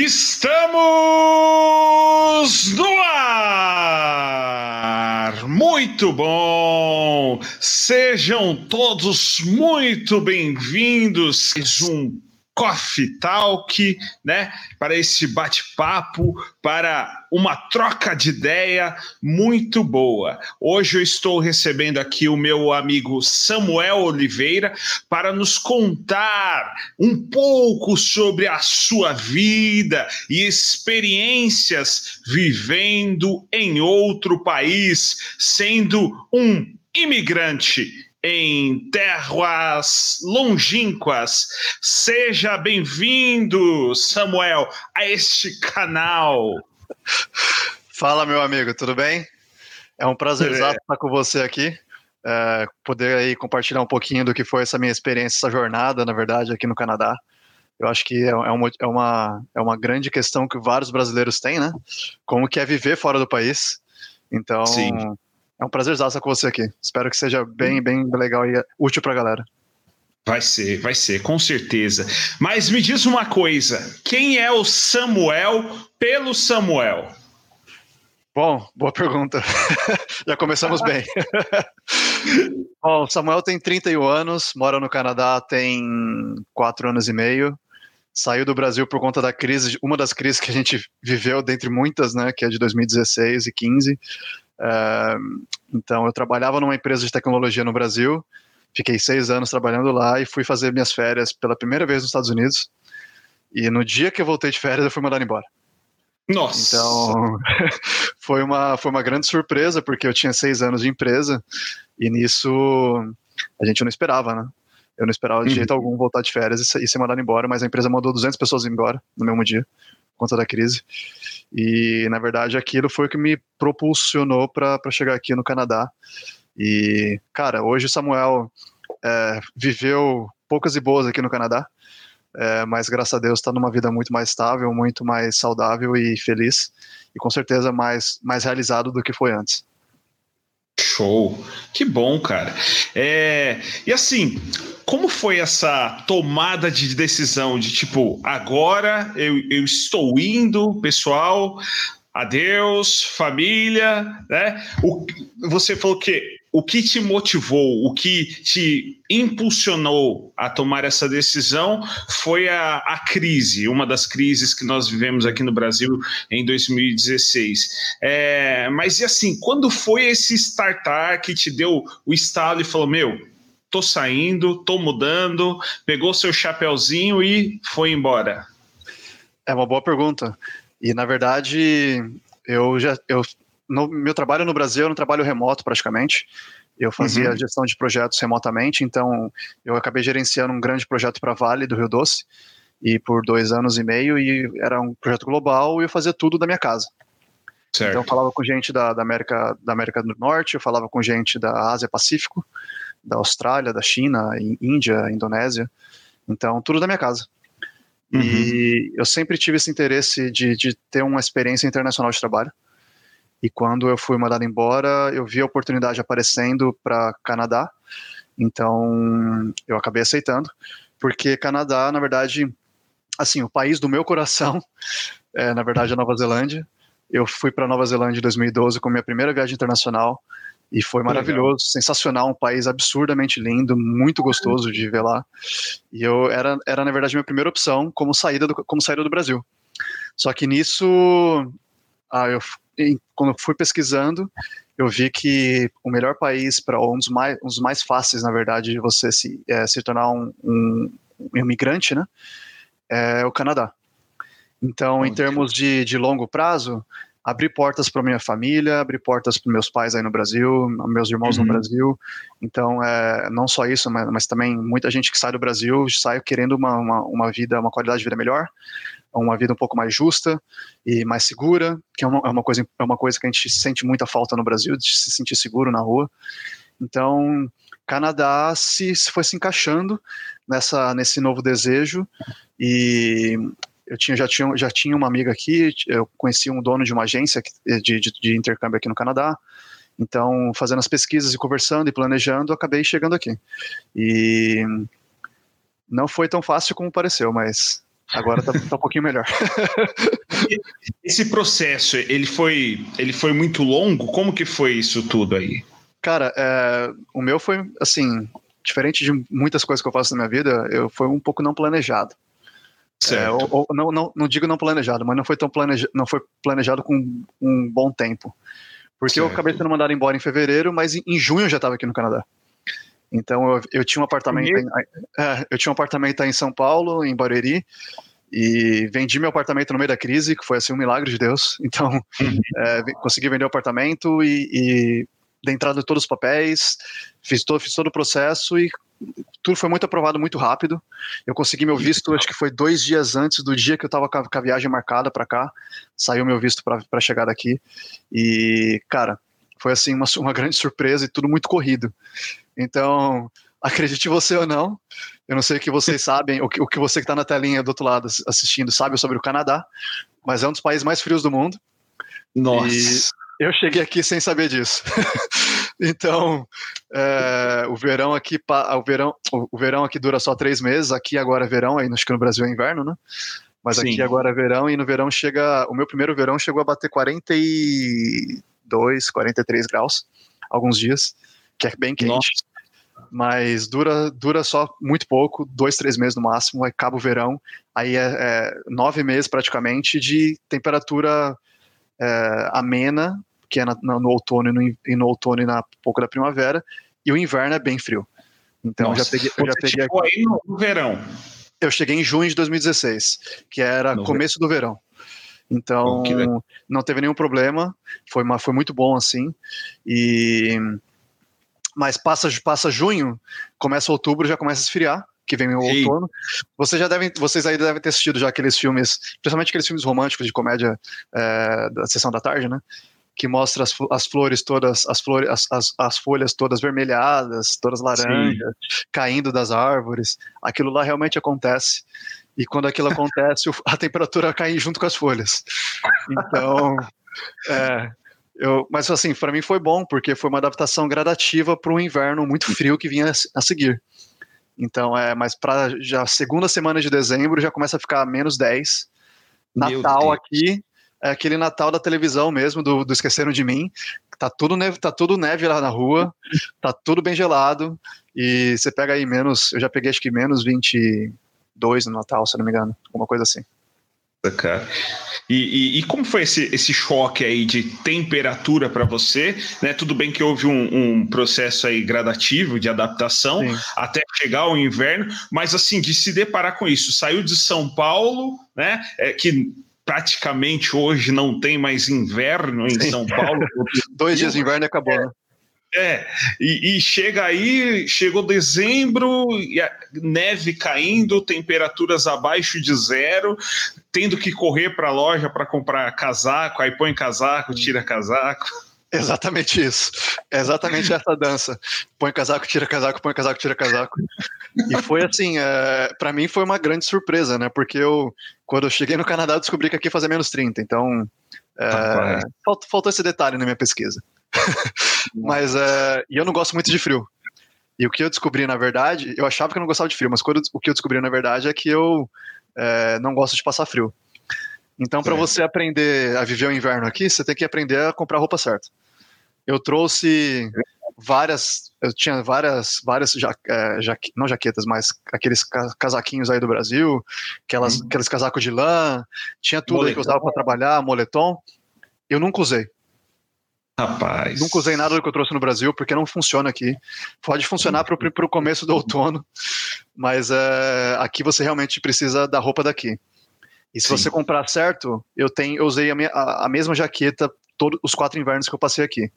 Estamos no ar! Muito bom! Sejam todos muito bem-vindos a um Coffee Talk, né? Para esse bate-papo, para uma troca de ideia muito boa. Hoje eu estou recebendo aqui o meu amigo Samuel Oliveira para nos contar um pouco sobre a sua vida e experiências vivendo em outro país, sendo um imigrante em terras longínquas. Seja bem-vindo, Samuel, a este canal. Fala, meu amigo, tudo bem? É um prazer é. estar com você aqui. É, poder aí compartilhar um pouquinho do que foi essa minha experiência, essa jornada, na verdade, aqui no Canadá. Eu acho que é, é, uma, é, uma, é uma grande questão que vários brasileiros têm, né? Como que é viver fora do país. Então, Sim é um prazer estar com você aqui. Espero que seja bem, bem legal e útil para a galera. Vai ser, vai ser, com certeza. Mas me diz uma coisa: quem é o Samuel pelo Samuel? Bom, boa pergunta. Já começamos bem. Bom, Samuel tem 31 anos, mora no Canadá tem 4 anos e meio. Saiu do Brasil por conta da crise, uma das crises que a gente viveu, dentre muitas, né, que é de 2016 e 15 então, eu trabalhava numa empresa de tecnologia no Brasil, fiquei seis anos trabalhando lá e fui fazer minhas férias pela primeira vez nos Estados Unidos. E no dia que eu voltei de férias, eu fui mandado embora. Nossa! Então, foi uma, foi uma grande surpresa, porque eu tinha seis anos de empresa e nisso a gente não esperava, né? Eu não esperava de uhum. jeito algum voltar de férias e, e ser mandado embora, mas a empresa mandou 200 pessoas embora no mesmo dia, conta da crise. E, na verdade, aquilo foi o que me propulsionou para chegar aqui no Canadá. E, cara, hoje o Samuel é, viveu poucas e boas aqui no Canadá, é, mas graças a Deus está numa vida muito mais estável, muito mais saudável e feliz, e com certeza mais, mais realizado do que foi antes. Show, que bom, cara. É, e assim, como foi essa tomada de decisão de tipo, agora eu, eu estou indo, pessoal, adeus, família, né? O, você falou que o que te motivou, o que te impulsionou a tomar essa decisão foi a, a, crise, uma das crises que nós vivemos aqui no Brasil em 2016. É, mas e assim, quando foi esse startup que te deu o estalo e falou: Meu, tô saindo, tô mudando, pegou seu chapéuzinho e foi embora? É uma boa pergunta. E na verdade, eu já eu no meu trabalho no Brasil era um trabalho remoto praticamente. Eu fazia uhum. gestão de projetos remotamente, então eu acabei gerenciando um grande projeto para a Vale do Rio Doce e por dois anos e meio e era um projeto global e eu fazia tudo da minha casa. Certo. Então eu falava com gente da, da, América da América do Norte, eu falava com gente da Ásia Pacífico, da Austrália, da China, Índia, Indonésia. Então tudo da minha casa. Uhum. E eu sempre tive esse interesse de, de ter uma experiência internacional de trabalho. E quando eu fui mandado embora, eu vi a oportunidade aparecendo para Canadá. Então, eu acabei aceitando, porque Canadá, na verdade, assim, o país do meu coração, é, na verdade, é Nova Zelândia. Eu fui para Nova Zelândia em 2012 com minha primeira viagem internacional e foi maravilhoso, Legal. sensacional, um país absurdamente lindo, muito gostoso de viver lá. E eu era, era na verdade minha primeira opção como saída do, como saída do Brasil. Só que nisso, ah, eu quando eu fui pesquisando, eu vi que o melhor país para um dos mais, um dos mais fáceis, na verdade, de você se, é, se tornar um, um, um, imigrante, né, é o Canadá. Então, em termos de, de longo prazo, abrir portas para minha família, abrir portas para meus pais aí no Brasil, meus irmãos uhum. no Brasil. Então, é, não só isso, mas, mas, também muita gente que sai do Brasil sai querendo uma, uma, uma vida, uma qualidade de vida melhor uma vida um pouco mais justa e mais segura, que é uma, é uma, coisa, é uma coisa que a gente sente muita falta no Brasil, de se sentir seguro na rua. Então, Canadá se, se foi se encaixando nessa, nesse novo desejo e eu tinha, já, tinha, já tinha uma amiga aqui, eu conheci um dono de uma agência de, de, de intercâmbio aqui no Canadá, então, fazendo as pesquisas e conversando e planejando, acabei chegando aqui. E não foi tão fácil como pareceu, mas Agora tá, tá um pouquinho melhor. Esse processo, ele foi, ele foi muito longo? Como que foi isso tudo aí? Cara, é, o meu foi, assim, diferente de muitas coisas que eu faço na minha vida, eu foi um pouco não planejado. É, ou, ou, não, não, não digo não planejado, mas não foi tão planejado, não foi planejado com um bom tempo. Porque certo. eu acabei sendo mandado embora em fevereiro, mas em, em junho eu já estava aqui no Canadá. Então eu, eu tinha um apartamento, em, é, eu tinha um apartamento em São Paulo, em Barueri, e vendi meu apartamento no meio da crise, que foi assim um milagre de Deus. Então uhum. é, consegui vender o apartamento e, e da entrada de todos os papéis, fiz todo, fiz todo o processo e tudo foi muito aprovado muito rápido. Eu consegui meu visto, acho que foi dois dias antes do dia que eu estava com, com a viagem marcada para cá. Saiu meu visto para chegar daqui. E, cara, foi assim uma, uma grande surpresa e tudo muito corrido. Então, acredite você ou não, eu não sei o que vocês sabem, o que, o que você que está na telinha do outro lado assistindo sabe sobre o Canadá, mas é um dos países mais frios do mundo. Nossa. E eu cheguei aqui sem saber disso. então, é, o verão aqui, o verão, o verão aqui dura só três meses. Aqui agora é verão, aí acho que no Brasil é inverno, né? Mas Sim. aqui agora é verão e no verão chega, o meu primeiro verão chegou a bater 42, 43 graus alguns dias, que é bem quente. Nossa mas dura, dura só muito pouco, dois, três meses no máximo, aí acaba o verão, aí é, é nove meses praticamente de temperatura é, amena, que é na, na, no outono e no, e no outono e na pouco da primavera, e o inverno é bem frio. Então Nossa, já peguei, eu já peguei aí no, no verão. Eu cheguei em junho de 2016, que era no começo do verão. Então, não teve nenhum problema, foi, uma, foi muito bom assim. E mas passa, passa junho, começa outubro, já começa a esfriar, que vem o outono. Vocês já devem, vocês aí devem ter assistido já aqueles filmes, principalmente aqueles filmes românticos de comédia é, da sessão da tarde, né? Que mostra as, as flores todas, as flores, as, as, as, folhas todas vermelhadas, todas laranjas, caindo das árvores. Aquilo lá realmente acontece. E quando aquilo acontece, a temperatura cai junto com as folhas. Então, é, eu, mas assim, para mim foi bom, porque foi uma adaptação gradativa para um inverno muito frio que vinha a seguir. Então, é, mas para já segunda semana de dezembro já começa a ficar menos 10. Natal aqui é aquele Natal da televisão mesmo, do, do Esqueceram de Mim. Tá tudo, neve, tá tudo neve lá na rua, tá tudo bem gelado. E você pega aí menos, eu já peguei acho que menos 22 no Natal, se não me engano, alguma coisa assim. Cara. E, e, e, como foi esse, esse choque aí de temperatura para você? Né? Tudo bem que houve um, um processo aí gradativo de adaptação Sim. até chegar ao inverno, mas assim, de se deparar com isso, saiu de São Paulo, né? É, que praticamente hoje não tem mais inverno em Sim. São Paulo. Dois dias de inverno acabou, é, né? É, e, e, chega aí, chegou dezembro, neve caindo, temperaturas abaixo de zero, tendo que correr para a loja para comprar casaco, aí põe casaco, tira casaco. Exatamente isso. É exatamente essa dança. Põe casaco, tira casaco, põe casaco, tira casaco. E foi assim, é, para mim foi uma grande surpresa, né? Porque eu, quando eu cheguei no Canadá, descobri que aqui fazia menos 30. Então, é, faltou, faltou esse detalhe na minha pesquisa. Mas é, e eu não gosto muito de frio. E o que eu descobri, na verdade, eu achava que eu não gostava de frio, mas quando, o que eu descobri, na verdade, é que eu é, não gosto de passar frio. Então, para você aprender a viver o inverno aqui, você tem que aprender a comprar a roupa certa. Eu trouxe várias, eu tinha várias, várias ja, é, ja, não jaquetas, mas aqueles casaquinhos aí do Brasil, aquelas, hum. aqueles casacos de lã, tinha tudo moletom. aí que eu usava para trabalhar, moletom. Eu nunca usei. Rapaz. Nunca usei nada do que eu trouxe no Brasil, porque não funciona aqui. Pode funcionar para o começo do outono, mas é, aqui você realmente precisa da roupa daqui. E se Sim. você comprar certo, eu tenho, eu usei a, minha, a, a, mesma jaqueta todos os quatro invernos que eu passei aqui.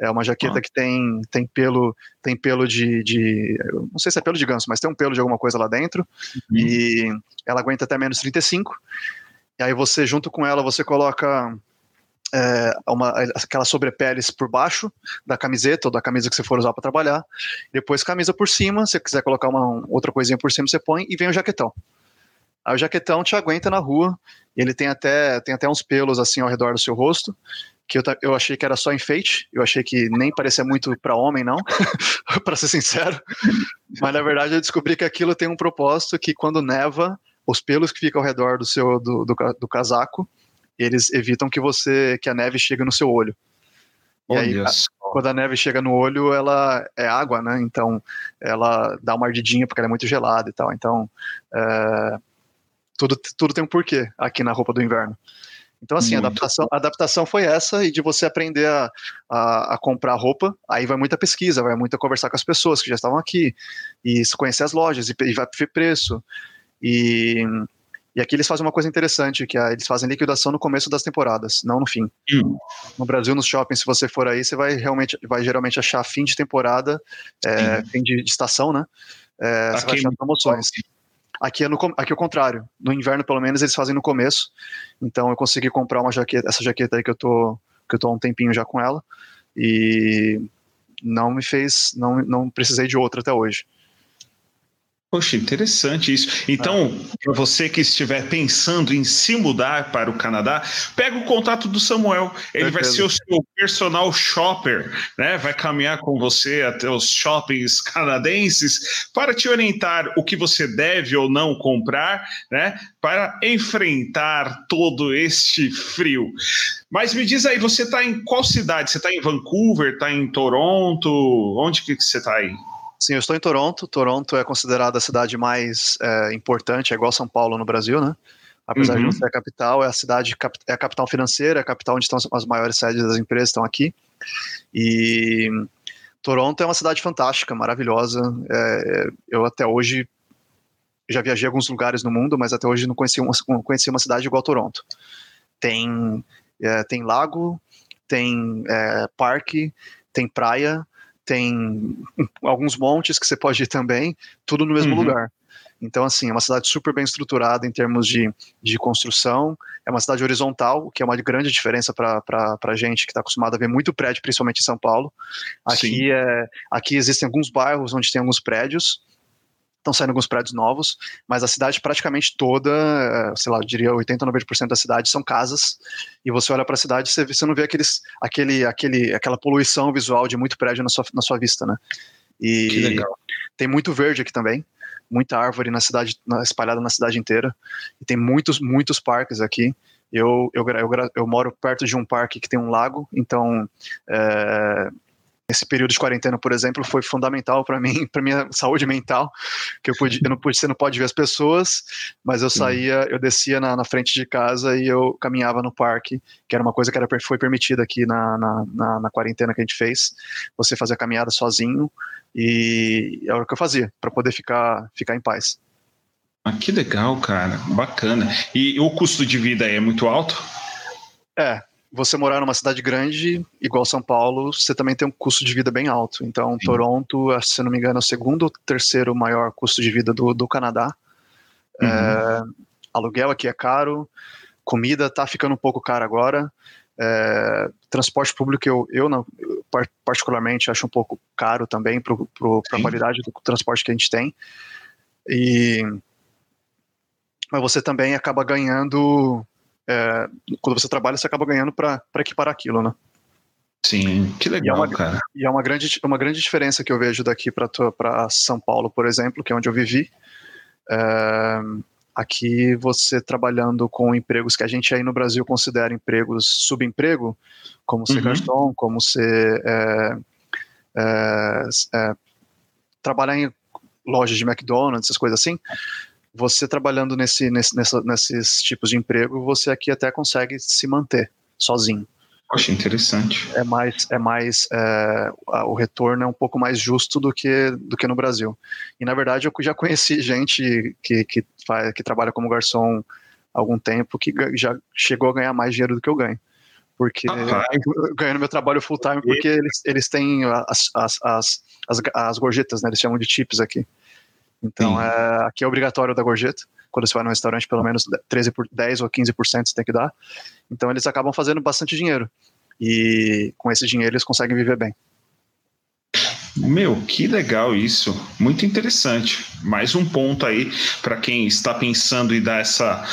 É uma jaqueta ah. que tem, tem pelo, tem pelo de, de, não sei se é pelo de ganso, mas tem um pelo de alguma coisa lá dentro. Uhum. E ela aguenta até menos 35. E aí você junto com ela você coloca é, uma, aquelas sobrepeles por baixo da camiseta ou da camisa que você for usar para trabalhar. Depois camisa por cima, se você quiser colocar uma outra coisinha por cima, você põe e vem o jaquetão. Aí o jaquetão te aguenta na rua, ele tem até, tem até uns pelos assim ao redor do seu rosto, que eu, eu achei que era só enfeite, eu achei que nem parecia muito para homem, não, para ser sincero. Mas na verdade eu descobri que aquilo tem um propósito que quando neva, os pelos que ficam ao redor do seu do, do, do casaco, eles evitam que você que a neve chegue no seu olho. E aí, a, quando a neve chega no olho, ela é água, né? Então, ela dá uma ardidinha porque ela é muito gelada e tal. Então, é, tudo, tudo tem um porquê aqui na roupa do inverno. Então, assim, a adaptação, a adaptação foi essa, e de você aprender a, a, a, comprar roupa, aí vai muita pesquisa, vai muita conversar com as pessoas que já estavam aqui, e conhecer as lojas, e, e vai ver preço. E, e aqui eles fazem uma coisa interessante, que é, eles fazem liquidação no começo das temporadas, não no fim. Hum. No Brasil, nos shoppings, se você for aí, você vai realmente, vai geralmente achar fim de temporada, é, fim de, de, estação, né? É, você vai achar promoções. Aqui é, no, aqui é o contrário. No inverno, pelo menos, eles fazem no começo. Então eu consegui comprar uma jaqueta, essa jaqueta aí que eu tô, que eu tô há um tempinho já com ela. E não me fez, não, não precisei de outra até hoje. Poxa, interessante isso. Então, para você que estiver pensando em se mudar para o Canadá, pega o contato do Samuel. Ele vai ser o seu personal shopper, né? Vai caminhar com você até os shoppings canadenses para te orientar o que você deve ou não comprar, né? Para enfrentar todo este frio. Mas me diz aí, você está em qual cidade? Você está em Vancouver? Está em Toronto? Onde que você está aí? Sim, eu estou em Toronto. Toronto é considerada a cidade mais é, importante, é igual São Paulo no Brasil, né? Apesar uhum. de não ser a capital, é a cidade, é a capital financeira, é a capital onde estão as maiores sedes das empresas estão aqui. E Toronto é uma cidade fantástica, maravilhosa. É, eu até hoje já viajei a alguns lugares no mundo, mas até hoje não conheci uma, não conheci uma cidade igual Toronto. Tem, é, tem lago, tem é, parque, tem praia, tem alguns montes que você pode ir também, tudo no mesmo uhum. lugar. Então, assim, é uma cidade super bem estruturada em termos de, de construção, é uma cidade horizontal, o que é uma grande diferença para a gente que está acostumado a ver muito prédio, principalmente em São Paulo. Aqui, é, aqui existem alguns bairros onde tem alguns prédios, estão saindo alguns prédios novos, mas a cidade praticamente toda, eh, sei lá, eu diria 80, 90% da cidade são casas, e você olha para a cidade e você, não vê aqueles, aquele, aquele, aquela poluição visual de muito prédio na sua, na sua vista, né? E que legal. tem muito verde aqui também, muita árvore na cidade, espalhada na cidade inteira, e tem muitos, muitos parques aqui, eu, eu, eu, eu, moro perto de um parque que tem um lago, então é, esse período de quarentena, por exemplo, foi fundamental para mim, para minha saúde mental, que eu pude, eu não pude, você não pode ver as pessoas, mas eu saía, eu descia na, na, frente de casa e eu caminhava no parque, que era uma coisa que era, foi permitida aqui na, na, na, na quarentena que a gente fez, você fazer a caminhada sozinho e era o que eu fazia para poder ficar, ficar em paz. Ah, que legal, cara, bacana. E o custo de vida é muito alto? É, você morar numa cidade grande, igual São Paulo, você também tem um custo de vida bem alto. Então, Sim. Toronto, se não me engano, é o segundo ou terceiro maior custo de vida do, do Canadá. Uhum. É, aluguel aqui é caro, comida tá ficando um pouco cara agora. É, transporte público eu, eu não, particularmente acho um pouco caro também para a qualidade do transporte que a gente tem. E mas você também acaba ganhando é, quando você trabalha, você acaba ganhando para equiparar aquilo, né? Sim, que legal, e é uma, cara. E é uma grande, uma grande diferença que eu vejo daqui para São Paulo, por exemplo, que é onde eu vivi. É, aqui você trabalhando com empregos que a gente aí no Brasil considera empregos subemprego, como ser uhum. garçom, como ser é, é, é, trabalhar em lojas de McDonald's, essas coisas assim você trabalhando nesse, nesse, nessa, nesses tipos de emprego, você aqui até consegue se manter sozinho. Acho interessante. É mais, é mais é, o retorno é um pouco mais justo do que, do que no Brasil. E na verdade eu já conheci gente que, que, faz, que trabalha como garçom há algum tempo que já chegou a ganhar mais dinheiro do que eu ganho. Porque eu ganho no meu trabalho full time porque eles, eles têm as, as, as, as, as gorjetas, né? Eles chamam de chips aqui. Então, é, aqui é obrigatório da gorjeta. Quando você vai no restaurante, pelo menos 13 por 10 ou 15% você tem que dar. Então, eles acabam fazendo bastante dinheiro. E com esse dinheiro, eles conseguem viver bem. Meu, que legal isso. Muito interessante. Mais um ponto aí para quem está pensando em dar essa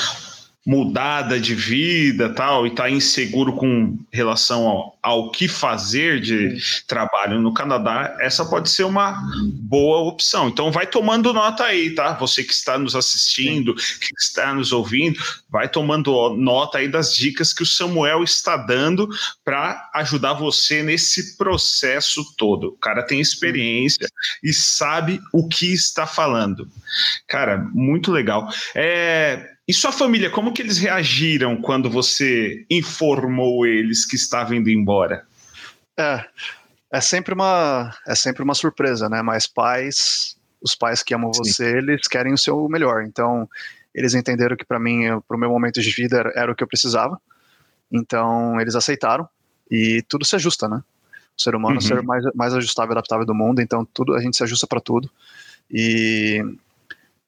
mudada de vida tal e está inseguro com relação ao, ao que fazer de trabalho no Canadá, essa pode ser uma boa opção. Então vai tomando nota aí, tá? Você que está nos assistindo, que está nos ouvindo, vai tomando nota aí das dicas que o Samuel está dando para ajudar você nesse processo todo. O cara tem experiência e sabe o que está falando. Cara, muito legal. É, e sua família, como que eles reagiram quando você informou eles que estava indo embora? É, é sempre uma, é sempre uma surpresa, né? Mas pais, os pais que amam Sim. você, eles querem o seu melhor. Então, eles entenderam que para mim, para o meu momento de vida, era, era, o que eu precisava. Então, eles aceitaram e tudo se ajusta, né? O ser humano uhum. é o ser mais, mais ajustável e adaptável do mundo, então tudo a gente se ajusta para tudo. E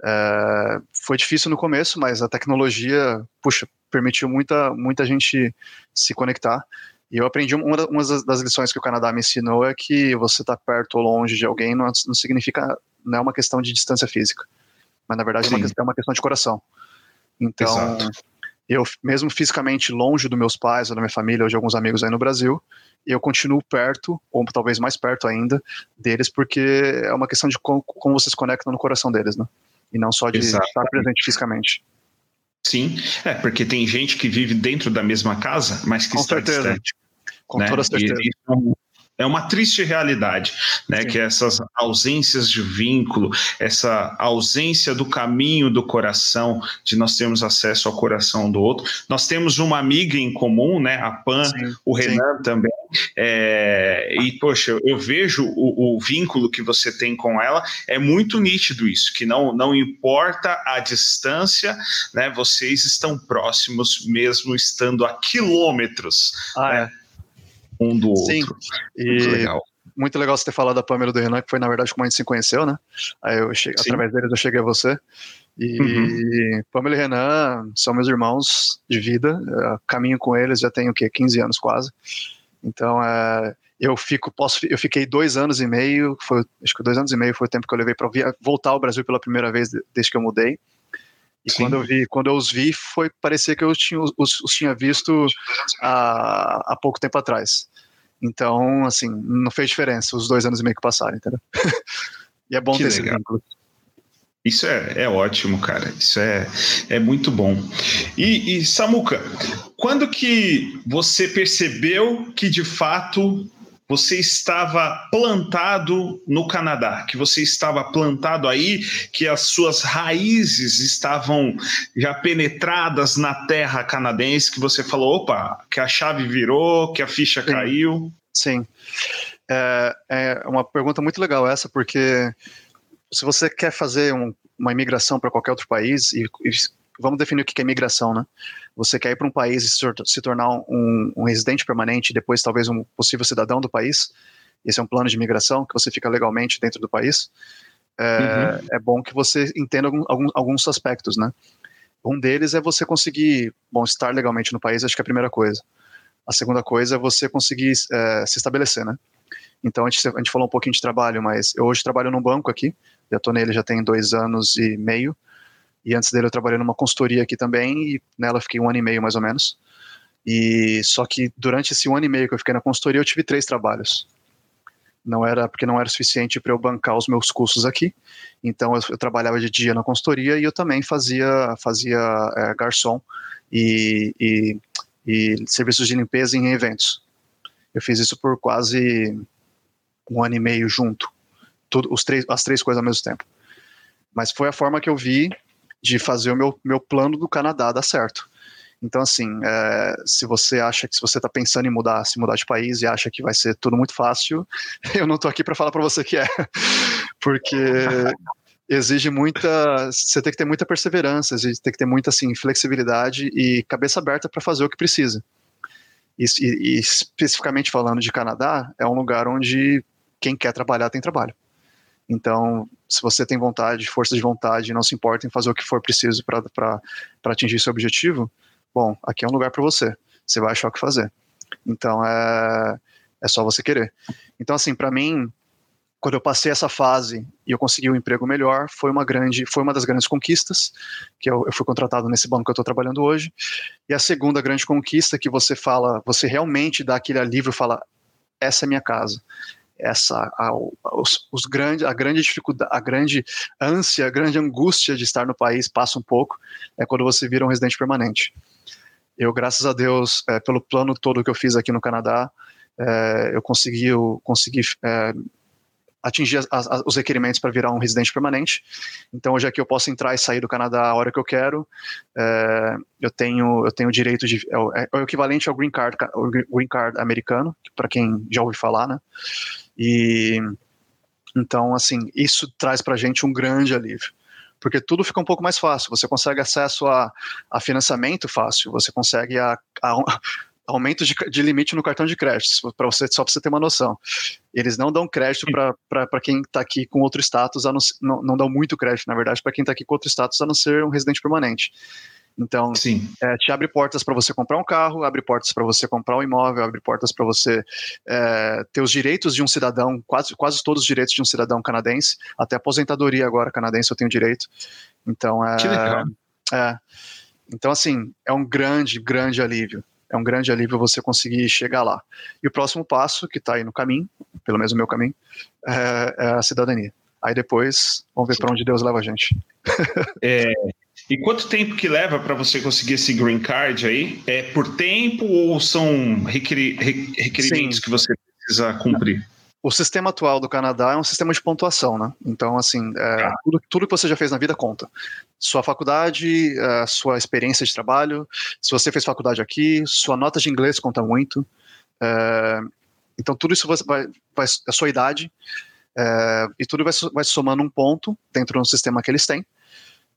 é, foi difícil no começo, mas a tecnologia, puxa, permitiu muita, muita gente se conectar. E eu aprendi uma, uma das lições que o Canadá me ensinou é que você estar tá perto ou longe de alguém não, não, significa, não é uma questão de distância física, mas na verdade é uma, é uma, questão de coração. Então, Exato. eu mesmo fisicamente longe dos meus pais ou da minha família ou de alguns amigos aí no Brasil, eu continuo perto, ou talvez mais perto ainda, deles, porque é uma questão de como, como você se conecta no coração deles, né? E não só de estar presente fisicamente. Sim, é porque tem gente que vive dentro da mesma casa, mas que Com está certeza. distante. Com né? toda certeza. E, é uma triste realidade, né? Sim. Que essas ausências de vínculo, essa ausência do caminho do coração, de nós termos acesso ao coração do outro. Nós temos uma amiga em comum, né? A Pan, Sim. o Renan Sim. também. É, e, poxa, eu vejo o, o, vínculo que você tem com ela, é muito nítido isso, que não, não importa a distância, né? Vocês estão próximos, mesmo estando a quilômetros. Ah, né? é um do Sim. outro. E muito legal. Muito legal você ter falado da Pamela do Renan, que foi na verdade como a gente se conheceu, né? Aí eu cheguei, através deles eu cheguei a você. E uhum. Pamela e Renan são meus irmãos de vida. Eu caminho com eles já tenho o quê? 15 anos quase. Então, é, eu fico, posso, eu fiquei dois anos e meio, foi, acho que dois anos e meio foi o tempo que eu levei para voltar ao Brasil pela primeira vez desde que eu mudei. E Sim. quando eu vi, quando eu os vi, foi parecer que eu tinha, os, os tinha visto há, há pouco tempo atrás. Então, assim, não fez diferença os dois anos e meio que passaram, entendeu? e é bom que ter legal. esse vínculo. Isso é, é ótimo, cara. Isso é, é muito bom. E, e Samuca, quando que você percebeu que de fato você estava plantado no Canadá, que você estava plantado aí, que as suas raízes estavam já penetradas na terra canadense, que você falou, opa, que a chave virou, que a ficha Sim. caiu. Sim. É, é, uma pergunta muito legal essa, porque se você quer fazer um, uma imigração para qualquer outro país, e, e vamos definir o que é imigração, né? Você quer ir para um país e se tornar um, um residente permanente, depois talvez um possível cidadão do país. Esse é um plano de imigração que você fica legalmente dentro do país. É, uhum. é bom que você entenda algum, algum, alguns aspectos, né? Um deles é você conseguir, bom, estar legalmente no país, acho que é a primeira coisa. A segunda coisa é você conseguir é, se estabelecer, né? Então, a gente, a gente falou um pouquinho de trabalho, mas eu hoje trabalho num banco aqui, já estou nele já tem dois anos e meio, e antes dele eu trabalhei numa consultoria aqui também, e nela fiquei um ano e meio mais ou menos. E só que durante esse um ano e meio que eu fiquei na consultoria, eu tive três trabalhos. Não era porque não era suficiente para eu bancar os meus custos aqui. Então eu, eu, trabalhava de dia na consultoria e eu também fazia fazia é, garçom e, e, e serviços de limpeza em eventos. Eu fiz isso por quase um ano e meio junto, tudo, os três, as três coisas ao mesmo tempo. Mas foi a forma que eu vi de fazer o meu, meu plano do Canadá dar certo. Então, assim, é, se você acha que se você está pensando em mudar, se mudar de país e acha que vai ser tudo muito fácil, eu não estou aqui para falar para você que é, porque exige muita, você tem que ter muita perseverança, exige tem que ter muita assim flexibilidade e cabeça aberta para fazer o que precisa. E, e, especificamente falando de Canadá, é um lugar onde quem quer trabalhar tem trabalho. Então, se você tem vontade, força de vontade, não se importa em fazer o que for preciso para atingir seu objetivo, bom, aqui é um lugar para você. Você vai achar o que fazer. Então, é, é só você querer. Então, assim, para mim, quando eu passei essa fase e eu consegui um emprego melhor, foi uma grande, foi uma das grandes conquistas, que eu, eu fui contratado nesse banco que eu estou trabalhando hoje. E a segunda grande conquista que você fala, você realmente dá aquele alívio, fala, essa é minha casa. Essa, a, os, os grande, a grande dificuldade, a grande ânsia, a grande angústia de estar no país passa um pouco, é quando você vira um residente permanente. Eu, graças a Deus, é, pelo plano todo que eu fiz aqui no Canadá, é, eu consegui, eu consegui é, atingir as, as, os requerimentos para virar um residente permanente. Então, hoje aqui eu posso entrar e sair do Canadá a hora que eu quero. É, eu tenho eu tenho direito de é o, é o, equivalente ao green card, green card americano, para quem já ouviu falar, né? E então, assim, isso traz para a gente um grande alívio porque tudo fica um pouco mais fácil. Você consegue acesso a, a financiamento fácil, você consegue a, a, aumento de, de, limite no cartão de crédito, para você só para você ter uma noção. Eles não dão crédito para quem está aqui com outro status, não, não, não, dão muito crédito, na verdade, para quem está aqui com outro status, a não ser um residente permanente. Então, é, te abre portas para você comprar um carro, abre portas para você comprar um imóvel, abre portas para você é, ter os direitos de um cidadão, quase, quase todos os direitos de um cidadão canadense, até aposentadoria agora canadense eu tenho direito. Então, é, que legal. É, então, assim, é um grande, grande alívio é um grande alívio você conseguir chegar lá. E o próximo passo, que está aí no caminho, pelo menos o meu caminho, é, é a cidadania. Aí depois, vamos ver para onde Deus leva a gente. é, e quanto tempo que leva para você conseguir esse green card aí? É por tempo ou são requerimentos Sim. que você precisa cumprir? O sistema atual do Canadá é um sistema de pontuação, né? Então, assim, é, ah. tudo, tudo, que você já fez na vida conta. Sua faculdade, é, sua experiência de trabalho, se você fez faculdade aqui, sua nota de inglês conta muito. É, então, tudo isso vai, vai a sua idade, é, e tudo vai, vai somando um ponto dentro do sistema que eles têm.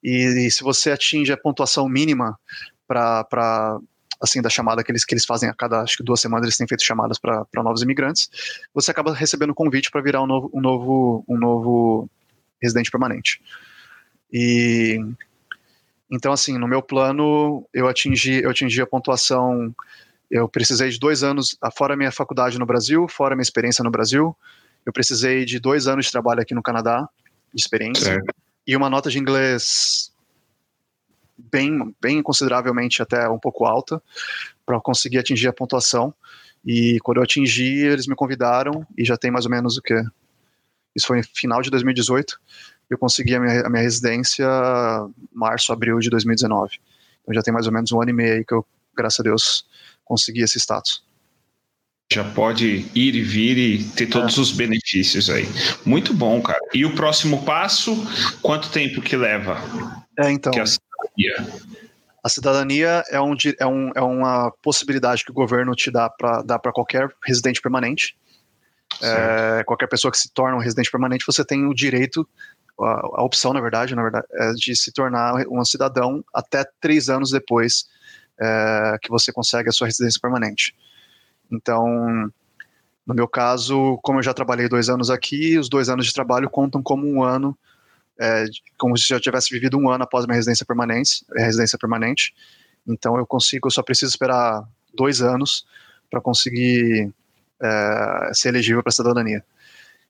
E, e se você atinge a pontuação mínima para assim, da chamada que eles, que eles fazem a cada, acho que duas semanas eles têm feito chamadas para novos imigrantes, você acaba recebendo convite para virar um novo, um, novo, um novo residente permanente. E então, assim, no meu plano, eu atingi, eu atingi a pontuação. Eu precisei de dois anos, fora a minha faculdade no Brasil, fora minha experiência no Brasil. Eu precisei de dois anos de trabalho aqui no Canadá, de experiência, certo. E uma nota de inglês bem, bem consideravelmente até um pouco alta para conseguir atingir a pontuação. E quando eu atingi, eles me convidaram e já tem mais ou menos o que? Isso foi final de 2018. Eu consegui a minha, a minha residência março, abril de 2019. Então já tem mais ou menos um ano e meio aí que eu, graças a Deus, consegui esse status já pode ir e vir e ter todos é. os benefícios aí. Muito bom, cara. E o próximo passo, quanto tempo que leva? É, então. Que a cidadania. A cidadania é, um, é, um, é uma possibilidade que o governo te dá para dar para qualquer residente permanente. É, qualquer pessoa que se torna um residente permanente, você tem o direito, a, a opção, na verdade, na verdade, é de se tornar um cidadão até três anos depois é, que você consegue a sua residência permanente. Então, no meu caso, como eu já trabalhei dois anos aqui, os dois anos de trabalho contam como um ano, é, como se eu tivesse vivido um ano após minha residência permanente. É, residência permanente. Então, eu consigo, eu só preciso esperar dois anos para conseguir é, ser elegível para a cidadania.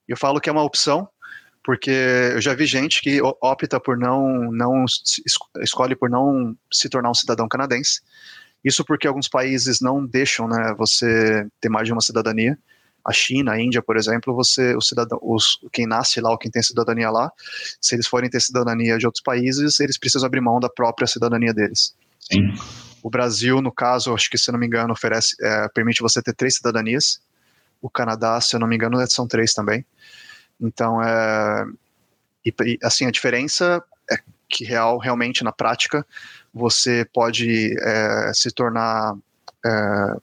Eu falo que é uma opção, porque eu já vi gente que opta por não, não escolhe por não se tornar um cidadão canadense, isso porque alguns países não deixam né, você ter mais de uma cidadania. A China, a Índia, por exemplo, você, o cidadão, os, quem nasce lá ou quem tem cidadania lá, se eles forem ter cidadania de outros países, eles precisam abrir mão da própria cidadania deles. Sim. O Brasil, no caso, acho que se não me engano, oferece, é, permite você ter três cidadanias. O Canadá, se eu não me engano, são três também. Então, é, e, assim, a diferença é que real, realmente, na prática, você pode é, se tornar é,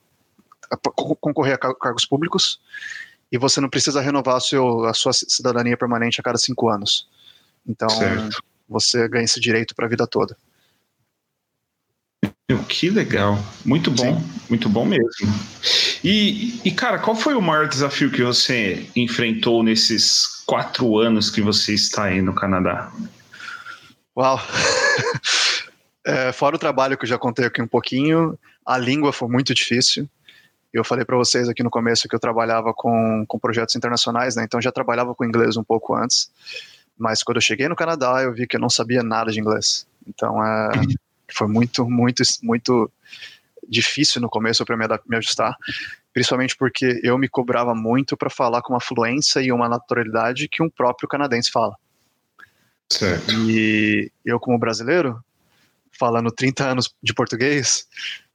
concorrer a cargos públicos e você não precisa renovar a, seu, a sua cidadania permanente a cada cinco anos. Então certo. você ganha esse direito para a vida toda. Que legal, muito bom, Sim. muito bom mesmo. E, e, cara, qual foi o maior desafio que você enfrentou nesses quatro anos que você está aí no Canadá? Uau! É, fora o trabalho que eu já contei aqui um pouquinho, a língua foi muito difícil. eu falei para vocês aqui no começo que eu trabalhava com, com projetos internacionais, né? Então já trabalhava com inglês um pouco antes. Mas quando eu cheguei no Canadá, eu vi que eu não sabia nada de inglês. Então é, foi muito, muito, muito difícil no começo para me ajustar, principalmente porque eu me cobrava muito para falar com uma fluência e uma naturalidade que um próprio canadense fala. Certo. E eu, como brasileiro, falando 30 anos de português,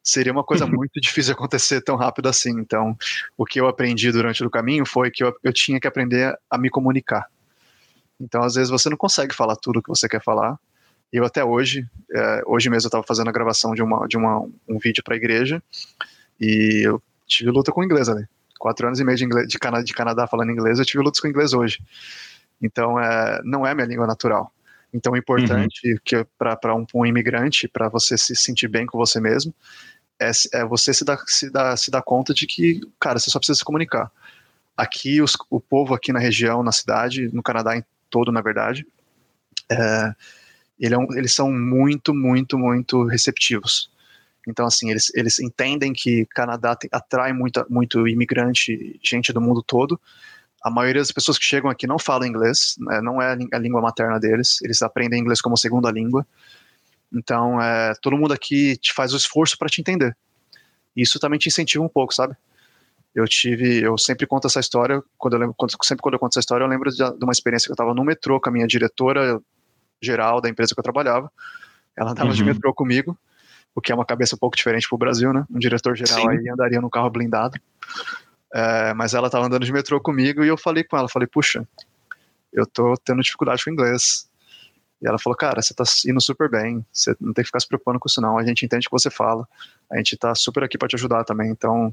seria uma coisa muito difícil de acontecer tão rápido assim. Então, o que eu aprendi durante o caminho foi que eu, eu tinha que aprender a me comunicar. Então, às vezes, você não consegue falar tudo o que você quer falar. Eu até hoje, é, hoje mesmo eu estava fazendo a gravação de, uma, de uma, um vídeo para a igreja e eu tive luta com inglês ali. Quatro anos e meio de, inglês, de, Cana, de Canadá falando inglês, eu tive lutas com inglês hoje. Então, é, não é minha língua natural. Então, é importante uhum. que para um, um imigrante, para você se sentir bem com você mesmo, é, é você se dar, se, dar, se dar conta de que, cara, você só precisa se comunicar. Aqui, os, o povo aqui na região, na cidade, no Canadá em todo, na verdade, é, ele é um, eles são muito, muito, muito receptivos. Então, assim, eles, eles entendem que Canadá tem, atrai muito, muito imigrante, gente do mundo todo. A maioria das pessoas que chegam aqui não falam inglês, né, não é a língua materna deles, eles aprendem inglês como segunda língua. Então, é, todo mundo aqui te faz o esforço para te entender. Isso também te incentiva um pouco, sabe? Eu tive, eu sempre conto essa história, quando eu lembro, quando, sempre quando eu conto essa história, eu lembro de, de uma experiência que eu estava no metrô com a minha diretora geral da empresa que eu trabalhava. Ela andava uhum. de metrô comigo, o que é uma cabeça um pouco diferente para o Brasil, né? Um diretor geral Sim. aí andaria no carro blindado. É, mas ela estava andando de metrô comigo e eu falei com ela, falei, puxa, eu tô tendo dificuldade com inglês. E ela falou, cara, você tá indo super bem, você não tem que ficar se preocupando com isso não, a gente entende o que você fala, a gente tá super aqui para te ajudar também, então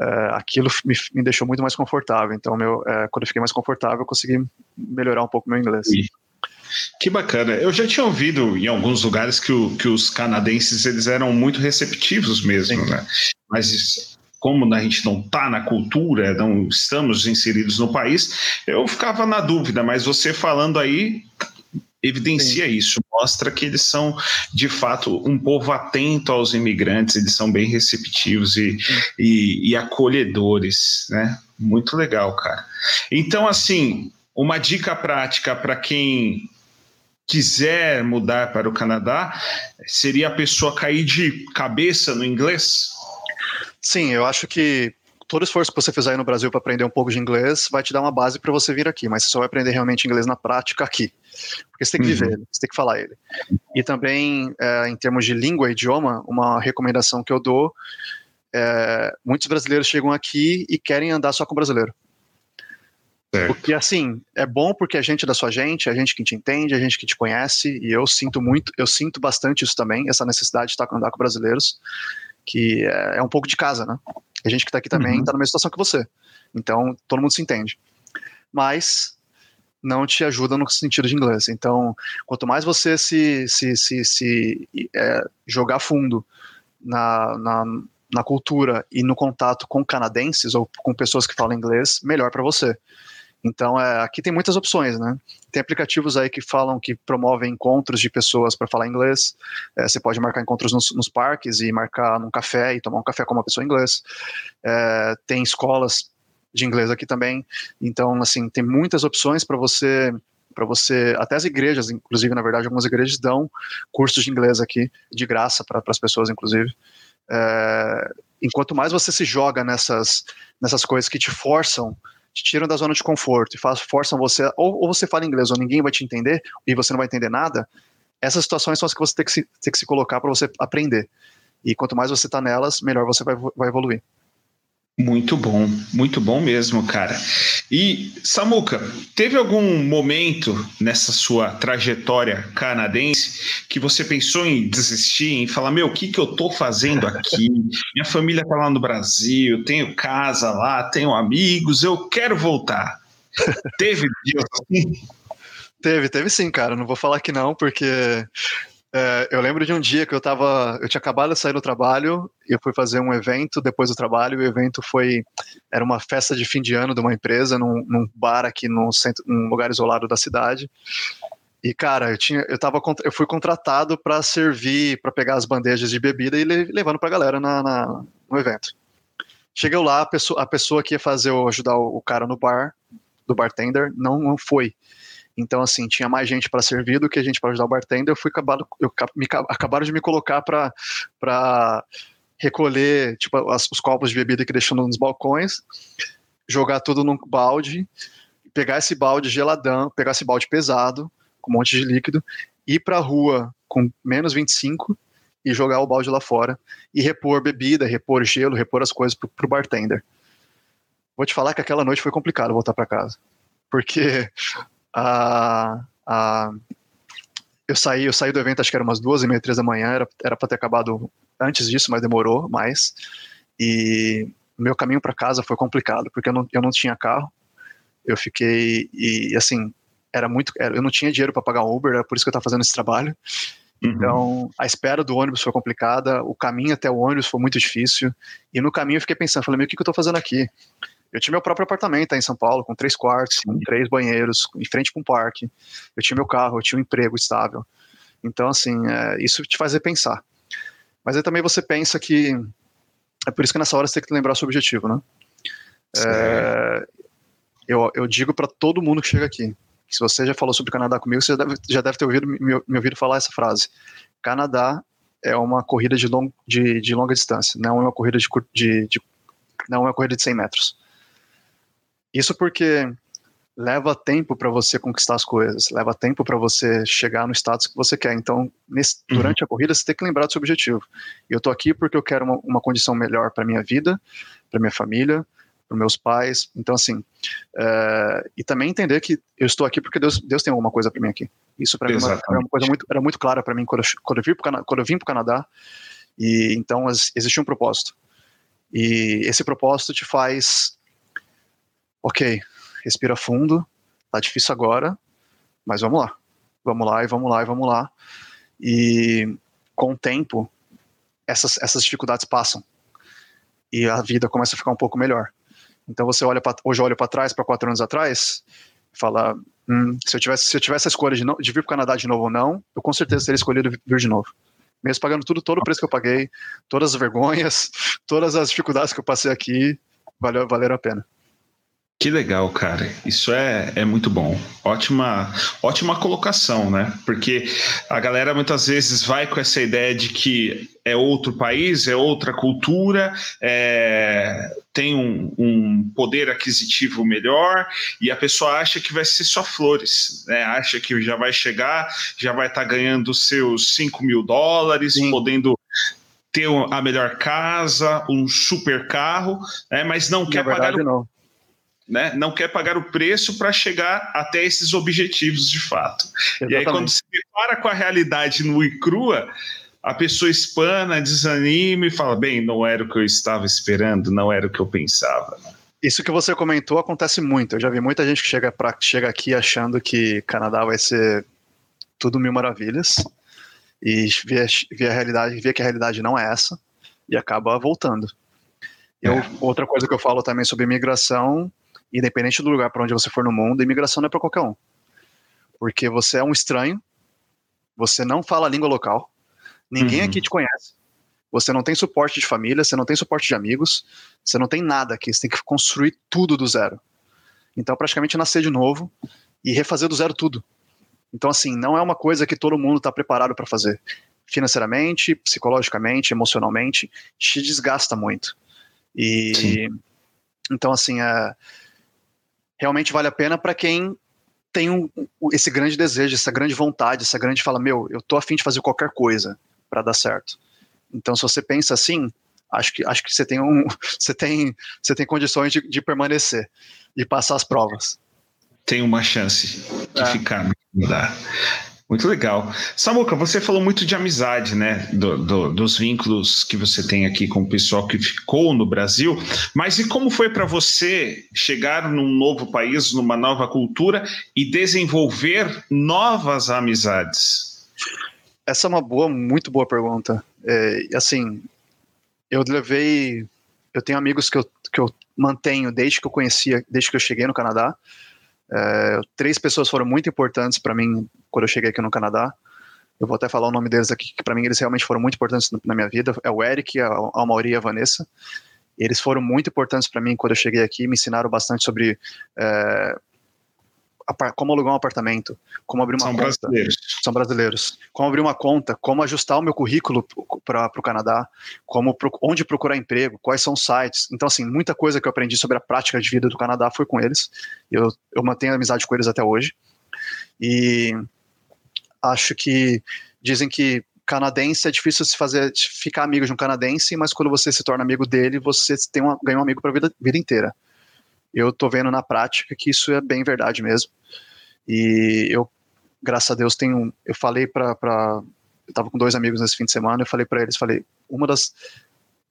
é, aquilo me, me, deixou muito mais confortável, então meu, é, quando eu fiquei mais confortável eu consegui melhorar um pouco meu inglês. Que bacana. Eu já tinha ouvido em alguns lugares que, o, que os canadenses eles eram muito receptivos mesmo, Sim. né? Mas como a gente não está na cultura, não estamos inseridos no país, eu ficava na dúvida, mas você falando aí evidencia Sim. isso, mostra que eles são de fato um povo atento aos imigrantes, eles são bem receptivos e, e, e, acolhedores, né? Muito legal, cara. Então, assim, uma dica prática para quem quiser mudar para o Canadá seria a pessoa cair de cabeça no inglês? Sim, eu acho que todo esforço que você fizer aí no Brasil para aprender um pouco de inglês vai te dar uma base para você vir aqui, mas você só vai aprender realmente inglês na prática aqui. Porque você tem que uhum. viver ele, você tem que falar ele. E também, é, em termos de língua e idioma, uma recomendação que eu dou é, muitos brasileiros chegam aqui e querem andar só com brasileiro. Certo. Porque assim, é bom porque a gente é da sua gente, a gente que te entende, a gente que te conhece, e eu sinto muito, eu sinto bastante isso também, essa necessidade de estar andar com brasileiros, que é, é um pouco de casa, né? A gente que está aqui também uhum. Tá na mesma situação que você. Então, todo mundo se entende. Mas não te ajuda no sentido de inglês. Então, quanto mais você se, se, se, se é, jogar fundo na, na, na, cultura e no contato com canadenses ou com pessoas que falam inglês, melhor para você. Então, é, aqui tem muitas opções, né? Tem aplicativos aí que falam que promovem encontros de pessoas para falar inglês. É, você pode marcar encontros nos, nos, parques e marcar num café e tomar um café com uma pessoa em inglês. É, tem escolas de inglês aqui também. Então, assim, tem muitas opções para você para você, até as igrejas, inclusive, na verdade, algumas igrejas dão cursos de inglês aqui, de graça para as pessoas, inclusive. É, enquanto mais você se joga nessas, nessas coisas que te forçam, te tiram da zona de conforto e faz, forçam você, ou, ou você fala inglês ou ninguém vai te entender e você não vai entender nada, essas situações são as que você tem que se, tem que se colocar para você aprender. E quanto mais você está nelas, melhor você vai, vai evoluir. Muito bom, muito bom mesmo, cara. E Samuca, teve algum momento nessa sua trajetória canadense que você pensou em desistir, em falar, meu, o que, que eu tô fazendo aqui? Minha família tá lá no Brasil, tenho casa lá, tenho amigos, eu quero voltar. teve dias assim? Teve, teve sim, cara. Não vou falar que não, porque é, eu lembro de um dia que eu tava. Eu tinha acabado de sair do trabalho e eu fui fazer um evento depois do trabalho. E o evento foi. Era uma festa de fim de ano de uma empresa, num, num bar aqui no centro, num lugar isolado da cidade. E, cara, eu, tinha, eu, tava, eu fui contratado para servir, para pegar as bandejas de bebida e levando pra galera na, na, no evento. Cheguei lá, a pessoa, a pessoa que ia fazer eu ajudar o, o cara no bar, do bartender, não, não foi. Então, assim, tinha mais gente para servir do que gente para ajudar o bartender. Eu fui acabado, eu, me, acabaram de me colocar para recolher tipo, as, os copos de bebida que deixam nos balcões, jogar tudo num balde, pegar esse balde geladão, pegar esse balde pesado, com um monte de líquido, ir para a rua com menos 25 e jogar o balde lá fora e repor bebida, repor gelo, repor as coisas pro bartender. Vou te falar que aquela noite foi complicado voltar para casa, porque a, a, eu saí, eu saí do evento acho que era umas duas e meia, três da manhã, era era para ter acabado antes disso, mas demorou mais. E meu caminho para casa foi complicado, porque eu não, eu não tinha carro. Eu fiquei e assim, era muito, era, eu não tinha dinheiro para pagar um Uber, era por isso que eu estava fazendo esse trabalho. Uhum. Então, a espera do ônibus foi complicada, o caminho até o ônibus foi muito difícil. E no caminho eu fiquei pensando, falei, meu, o que, que eu estou fazendo aqui? Eu tinha meu próprio apartamento aí em São Paulo, com três quartos, três banheiros, em frente com um parque. Eu tinha meu carro, eu tinha um emprego estável. Então, assim, é, isso te faz repensar. Mas aí também você pensa que. É por isso que nessa hora você tem que lembrar seu objetivo, né? É, eu, eu digo para todo mundo que chega aqui: se você já falou sobre o Canadá comigo, você já deve, já deve ter ouvido, me, me ouvido falar essa frase. Canadá é uma corrida de, long, de, de longa distância, não é uma corrida de, de, de, não é uma corrida de 100 metros. Isso porque leva tempo para você conquistar as coisas, leva tempo para você chegar no status que você quer. Então, nesse, uhum. durante a corrida, você tem que lembrar do seu objetivo. Eu estou aqui porque eu quero uma, uma condição melhor para minha vida, para minha família, para meus pais. Então, assim, é, e também entender que eu estou aqui porque Deus, Deus tem alguma coisa para mim aqui. Isso para mim era uma coisa muito, era muito clara para mim quando eu, quando eu, Cana, quando eu vim para o Canadá. E então existia um propósito. E esse propósito te faz, ok, respira fundo, tá difícil agora, mas vamos lá, vamos lá e vamos lá e vamos lá. E com o tempo, essas, essas dificuldades passam e a vida começa a ficar um pouco melhor. Então você olha pra, hoje olha para trás, para quatro anos atrás, e fala, hum, se eu tivesse se eu tivesse a escolha de, no, de vir para o Canadá de novo ou não, eu com certeza teria escolhido vir de novo. Mesmo pagando tudo, todo o preço que eu paguei, todas as vergonhas, todas as dificuldades que eu passei aqui, valeu, valeram a pena. Que legal, cara. Isso é, é muito bom. Ótima, ótima colocação, né? Porque a galera muitas vezes vai com essa ideia de que é outro país, é outra cultura, é, tem um, um, poder aquisitivo melhor e a pessoa acha que vai ser só flores, né? Acha que já vai chegar, já vai estar tá ganhando seus 5 mil dólares, Sim. podendo ter a melhor casa, um super carro, né? mas não Na quer verdade, pagar não né, não quer pagar o preço para chegar até esses objetivos de fato. Exatamente. E aí, quando se depara com a realidade nua e crua, a pessoa espana, desanima e fala: bem, não era o que eu estava esperando, não era o que eu pensava. Isso que você comentou acontece muito. Eu já vi muita gente que chega, pra, chega aqui achando que Canadá vai ser tudo mil maravilhas e vê, vê a realidade, vê que a realidade não é essa e acaba voltando. Eu, é. Outra coisa que eu falo também sobre imigração independente do lugar para onde você for no mundo, a imigração não é para qualquer um. Porque você é um estranho, você não fala a língua local, ninguém uhum. aqui te conhece, você não tem suporte de família, você não tem suporte de amigos, você não tem nada aqui, você tem que construir tudo do zero. Então, praticamente nascer de novo e refazer do zero tudo. Então, assim, não é uma coisa que todo mundo está preparado para fazer. Financeiramente, psicologicamente, emocionalmente, te desgasta muito. E Sim. então, assim, é, realmente vale a pena para quem tem um, esse grande desejo, essa grande vontade, essa grande fala, meu, eu tô afim de fazer qualquer coisa para dar certo. Então, se você pensa assim, acho que acho que você tem um, você tem, você tem condições de, de permanecer e passar as provas. Tem uma chance de é. ficar, mudar. Muito legal. Samuca, você falou muito de amizade, né? Do, do, dos vínculos que você tem aqui com o pessoal que ficou no Brasil. Mas e como foi para você chegar num novo país, numa nova cultura e desenvolver novas amizades? Essa é uma boa, muito boa pergunta. É, assim, eu levei. Eu tenho amigos que eu, que eu mantenho desde que eu conhecia, desde que eu cheguei no Canadá. É, três pessoas foram muito importantes para mim quando eu cheguei aqui no Canadá. Eu vou até falar o nome deles aqui, que para mim eles realmente foram muito importantes na minha vida. É o Eric, a, a Mauri e a Vanessa. Eles foram muito importantes para mim quando eu cheguei aqui, me ensinaram bastante sobre é, como alugar um apartamento, como abrir uma São conta. brasileiros. São brasileiros. Como abrir uma conta, como ajustar o meu currículo para o Canadá, como onde procurar emprego, quais são os sites. Então, assim, muita coisa que eu aprendi sobre a prática de vida do Canadá foi com eles. Eu, eu mantenho amizade com eles até hoje. E acho que dizem que canadense é difícil se fazer ficar amigo de um canadense, mas quando você se torna amigo dele, você tem uma, ganha um amigo para a vida, vida inteira. Eu tô vendo na prática que isso é bem verdade mesmo. E eu, graças a Deus, tenho. Eu falei para. Eu tava com dois amigos nesse fim de semana, eu falei para eles, falei, uma das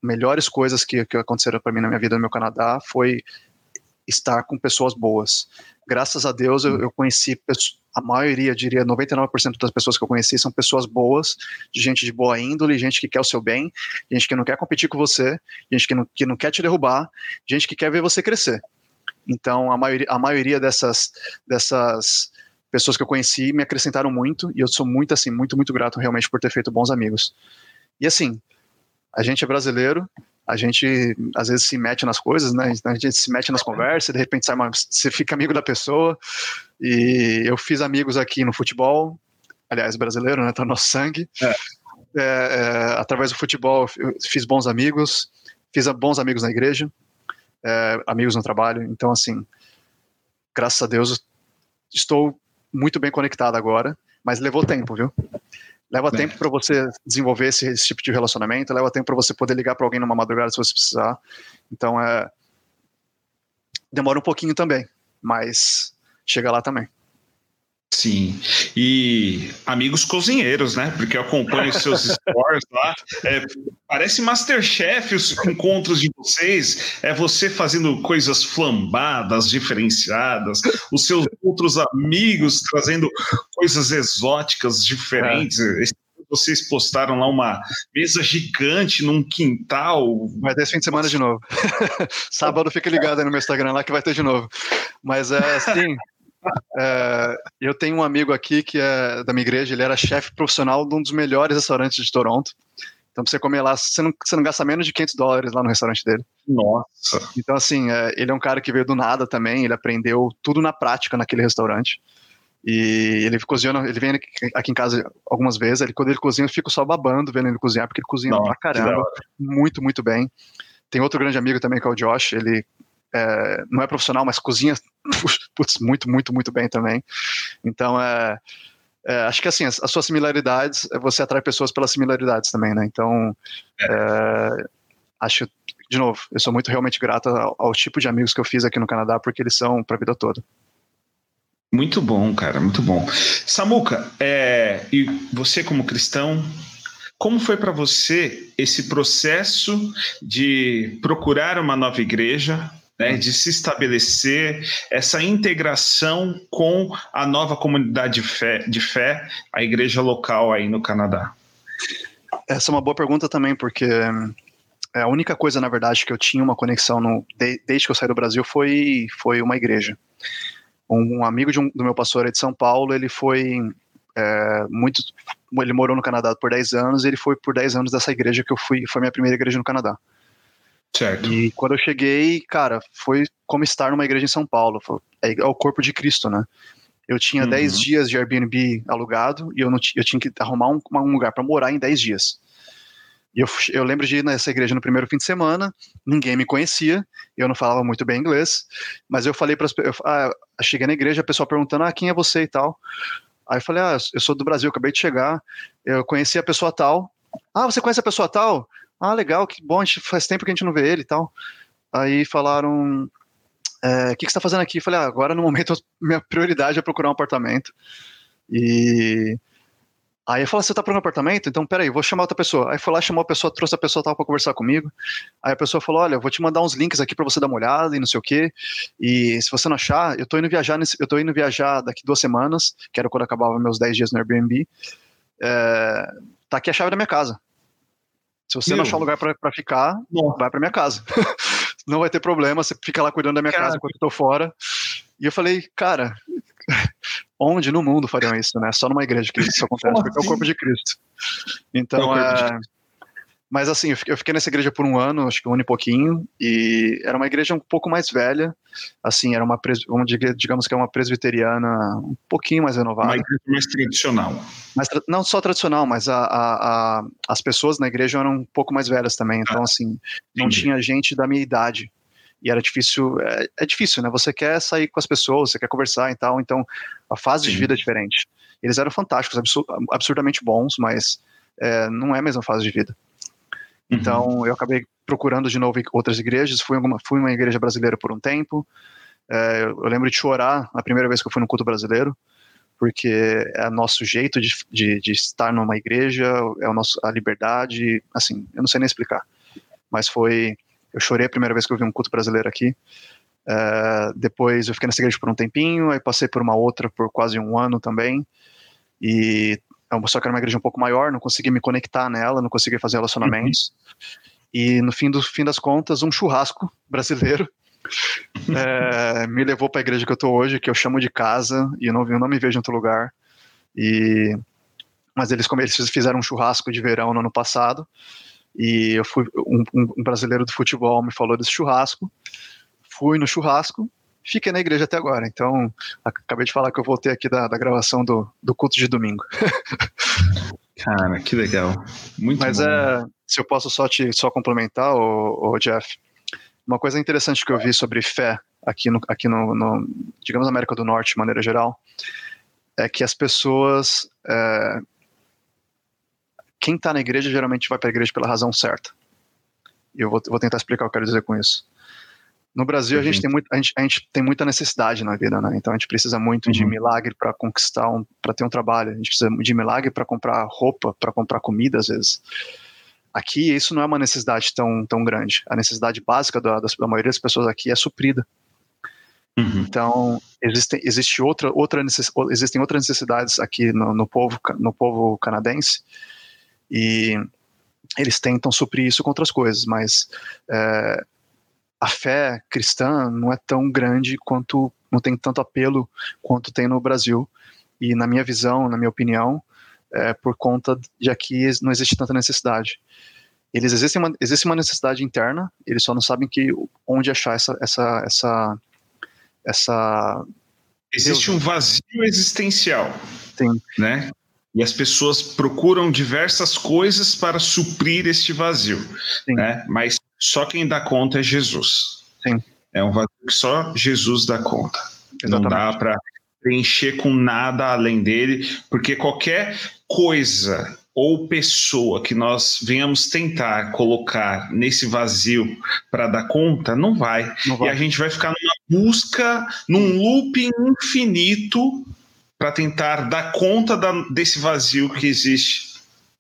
melhores coisas que, que aconteceram para mim na minha vida no meu Canadá foi estar com pessoas boas. Graças a Deus eu, eu conheci a maioria, diria 99% das pessoas que eu conheci são pessoas boas, de gente de boa índole, gente que quer o seu bem, gente que não quer competir com você, gente que não, que não quer te derrubar, gente que quer ver você crescer. Então, a maioria, a maioria dessas, dessas pessoas que eu conheci me acrescentaram muito e eu sou muito, assim, muito, muito grato realmente por ter feito bons amigos. E assim, a gente é brasileiro, a gente às vezes se mete nas coisas, né? A gente se mete nas conversas, de repente sai uma, você fica amigo da pessoa. E eu fiz amigos aqui no futebol, aliás, brasileiro, né? Tá no nosso sangue. É. É, é, através do futebol, eu fiz bons amigos, fiz bons amigos na igreja é, amigos no trabalho. Então, assim, graças a Deus, estou muito bem conectado agora, mas levou tempo, viu? Leva tempo para você desenvolver esse, esse, tipo de relacionamento, leva tempo para você poder ligar para alguém numa madrugada se você precisar. Então, é. Demora um pouquinho também, mas chega lá também. Sim, e amigos cozinheiros, né? Porque eu acompanho os seus stories lá. É, parece Masterchef os encontros de vocês. É você fazendo coisas flambadas, diferenciadas, os seus outros amigos trazendo coisas exóticas diferentes. É. Vocês postaram lá uma mesa gigante num quintal. Vai ter esse fim de semana de novo. Sábado fica ligado aí no meu Instagram lá que vai ter de novo. Mas é assim. É, eu tenho um amigo aqui que é da minha igreja, ele era chefe profissional de um dos melhores restaurantes de Toronto. Então, pra você comer lá, você não, você não gasta menos de 500 dólares lá no restaurante dele. Nossa! Então, assim, é, ele é um cara que veio do nada também, ele aprendeu tudo na prática naquele restaurante. E ele cozinha, ele vem aqui em casa algumas vezes, ele, quando ele cozinha, eu fico só babando vendo ele cozinhar, porque ele cozinha Nossa, pra caramba, muito, muito bem. Tem outro grande amigo também, que é o Josh, ele é, não é profissional, mas cozinha putz, muito, muito, muito bem também. Então, é, é, acho que assim, as, as, suas similaridades, é, você atrai pessoas pelas similaridades também, né? Então, é, acho, de novo, eu sou muito realmente grato ao, ao, tipo de amigos que eu fiz aqui no Canadá, porque eles são para a vida toda. Muito bom, cara, muito bom. Samuca, é, e você como cristão, como foi para você esse processo de procurar uma nova igreja, né, de se estabelecer essa integração com a nova comunidade de fé, de fé, a igreja local aí no Canadá? Essa é uma boa pergunta também, porque é, a única coisa, na verdade, que eu tinha uma conexão no, desde que eu saí do Brasil foi, foi uma igreja. Um, amigo um, do meu pastor é de São Paulo, ele foi é, muito. Ele morou no Canadá por 10 anos, e ele foi por 10 anos dessa igreja que eu fui, foi minha primeira igreja no Canadá. Certo. E quando eu cheguei, cara, foi como estar numa igreja em São Paulo. É, é o corpo de Cristo, né? Eu tinha uhum. 10 dias de Airbnb alugado e eu, não eu tinha que arrumar um, um lugar para morar em 10 dias. E eu, eu lembro de ir nessa igreja no primeiro fim de semana, ninguém me conhecia, eu não falava muito bem inglês, mas eu falei para as pessoas, ah, cheguei na igreja, a pessoa perguntando, ah, quem é você e tal. Aí eu falei, ah, eu sou do Brasil, acabei de chegar, eu conheci a pessoa tal. Ah, você conhece a pessoa tal? Ah, legal, que bom, a gente, faz tempo que a gente não vê ele e tal. Aí falaram, é, o que, que você está fazendo aqui? Eu falei, ah, agora no momento minha prioridade é procurar um apartamento. E Aí eu falei, você tá procurando apartamento? Então, peraí, vou chamar outra pessoa. Aí foi lá, chamou a pessoa, trouxe a pessoa tal para conversar comigo. Aí a pessoa falou, olha, eu vou te mandar uns links aqui para você dar uma olhada e não sei o quê. E se você não achar, eu tô indo viajar nesse, eu tô indo viajar daqui duas semanas, que era quando acabava meus 10 dias no Airbnb. É, tá aqui a chave da minha casa. Se você Meu. não achar lugar para ficar, Bom. vai para minha casa. não vai ter problema, você fica lá cuidando da minha casa enquanto eu tô fora. E eu falei, cara, onde no mundo fariam isso, né? Só numa igreja que isso acontece, porque é o corpo de Cristo. Então, é, Mas assim, eu fiquei nessa igreja por um ano, acho que um ano e pouquinho, e era uma igreja um pouco mais velha, assim, era uma, digamos que é uma presbiteriana um pouquinho mais renovada. Uma igreja mais tradicional. Mas, não só tradicional, mas a, a, a, as pessoas na igreja eram um pouco mais velhas também, então ah, assim, não entendi. tinha gente da minha idade. E era difícil, é, é, difícil, né? Você quer sair com as pessoas, você quer conversar e tal, então a fase Sim. de vida é diferente. Eles eram fantásticos, absurdamente bons, mas é, não é a mesma fase de vida. Uhum. Então eu acabei procurando de novo outras igrejas, fui, alguma, fui uma igreja brasileira por um tempo. É, eu lembro de chorar a primeira vez que eu fui no culto brasileiro, porque é nosso jeito de, de, de estar numa igreja, é o nosso, a liberdade, assim, eu não sei nem explicar. Mas foi. Eu chorei a primeira vez que eu vi um culto brasileiro aqui. É, depois eu fiquei nessa igreja por um tempinho, aí passei por uma outra por quase um ano também. E só que era uma igreja um pouco maior, não consegui me conectar nela, não consegui fazer relacionamentos. Uhum. E no fim, do, fim das contas, um churrasco brasileiro é, me levou para a igreja que eu estou hoje, que eu chamo de casa, e eu não, eu não me vejo em outro lugar. E, mas eles, como eles fizeram um churrasco de verão no ano passado, e eu fui um, um brasileiro do futebol me falou desse churrasco, fui no churrasco fiquei na igreja até agora. Então, acabei de falar que eu voltei aqui da, da gravação do, do culto de domingo. Cara, que legal. Muito Mas bom. é, se eu posso só te só complementar, o, Jeff, uma coisa interessante que eu vi sobre fé aqui no, aqui no, no digamos, na América do Norte, de maneira geral, é que as pessoas. É, quem está na igreja geralmente vai para a igreja pela razão certa. E eu vou, vou tentar explicar o que eu quero dizer com isso. No Brasil, uhum. a, gente tem muito, a, gente, a gente tem muita necessidade na vida, né? Então a gente precisa muito uhum. de milagre para conquistar, um, para ter um trabalho. A gente precisa de milagre para comprar roupa, para comprar comida, às vezes. Aqui, isso não é uma necessidade tão, tão grande. A necessidade básica da, da maioria das pessoas aqui é suprida. Uhum. Então, existem, existe outra, outra necess, existem outras necessidades aqui no, no, povo, no povo canadense e eles tentam suprir isso com outras coisas, mas é, a fé cristã não é tão grande quanto, não tem tanto apelo quanto tem no Brasil. E na minha visão, na minha opinião, é por conta de aqui não existe tanta necessidade. Eles existem uma, existe uma necessidade interna, eles só não sabem que onde achar essa essa essa essa existe um vazio existencial. Sim. Né? E as pessoas procuram diversas coisas para suprir este vazio, Sim. né? Mas só quem dá conta é Jesus. Sim. É um vazio que só Jesus dá conta. Exatamente. Não dá para preencher com nada além dele, porque qualquer coisa ou pessoa que nós venhamos tentar colocar nesse vazio para dar conta, não vai. não vai. E a gente vai ficar numa busca, num looping infinito para tentar dar conta da, desse vazio que existe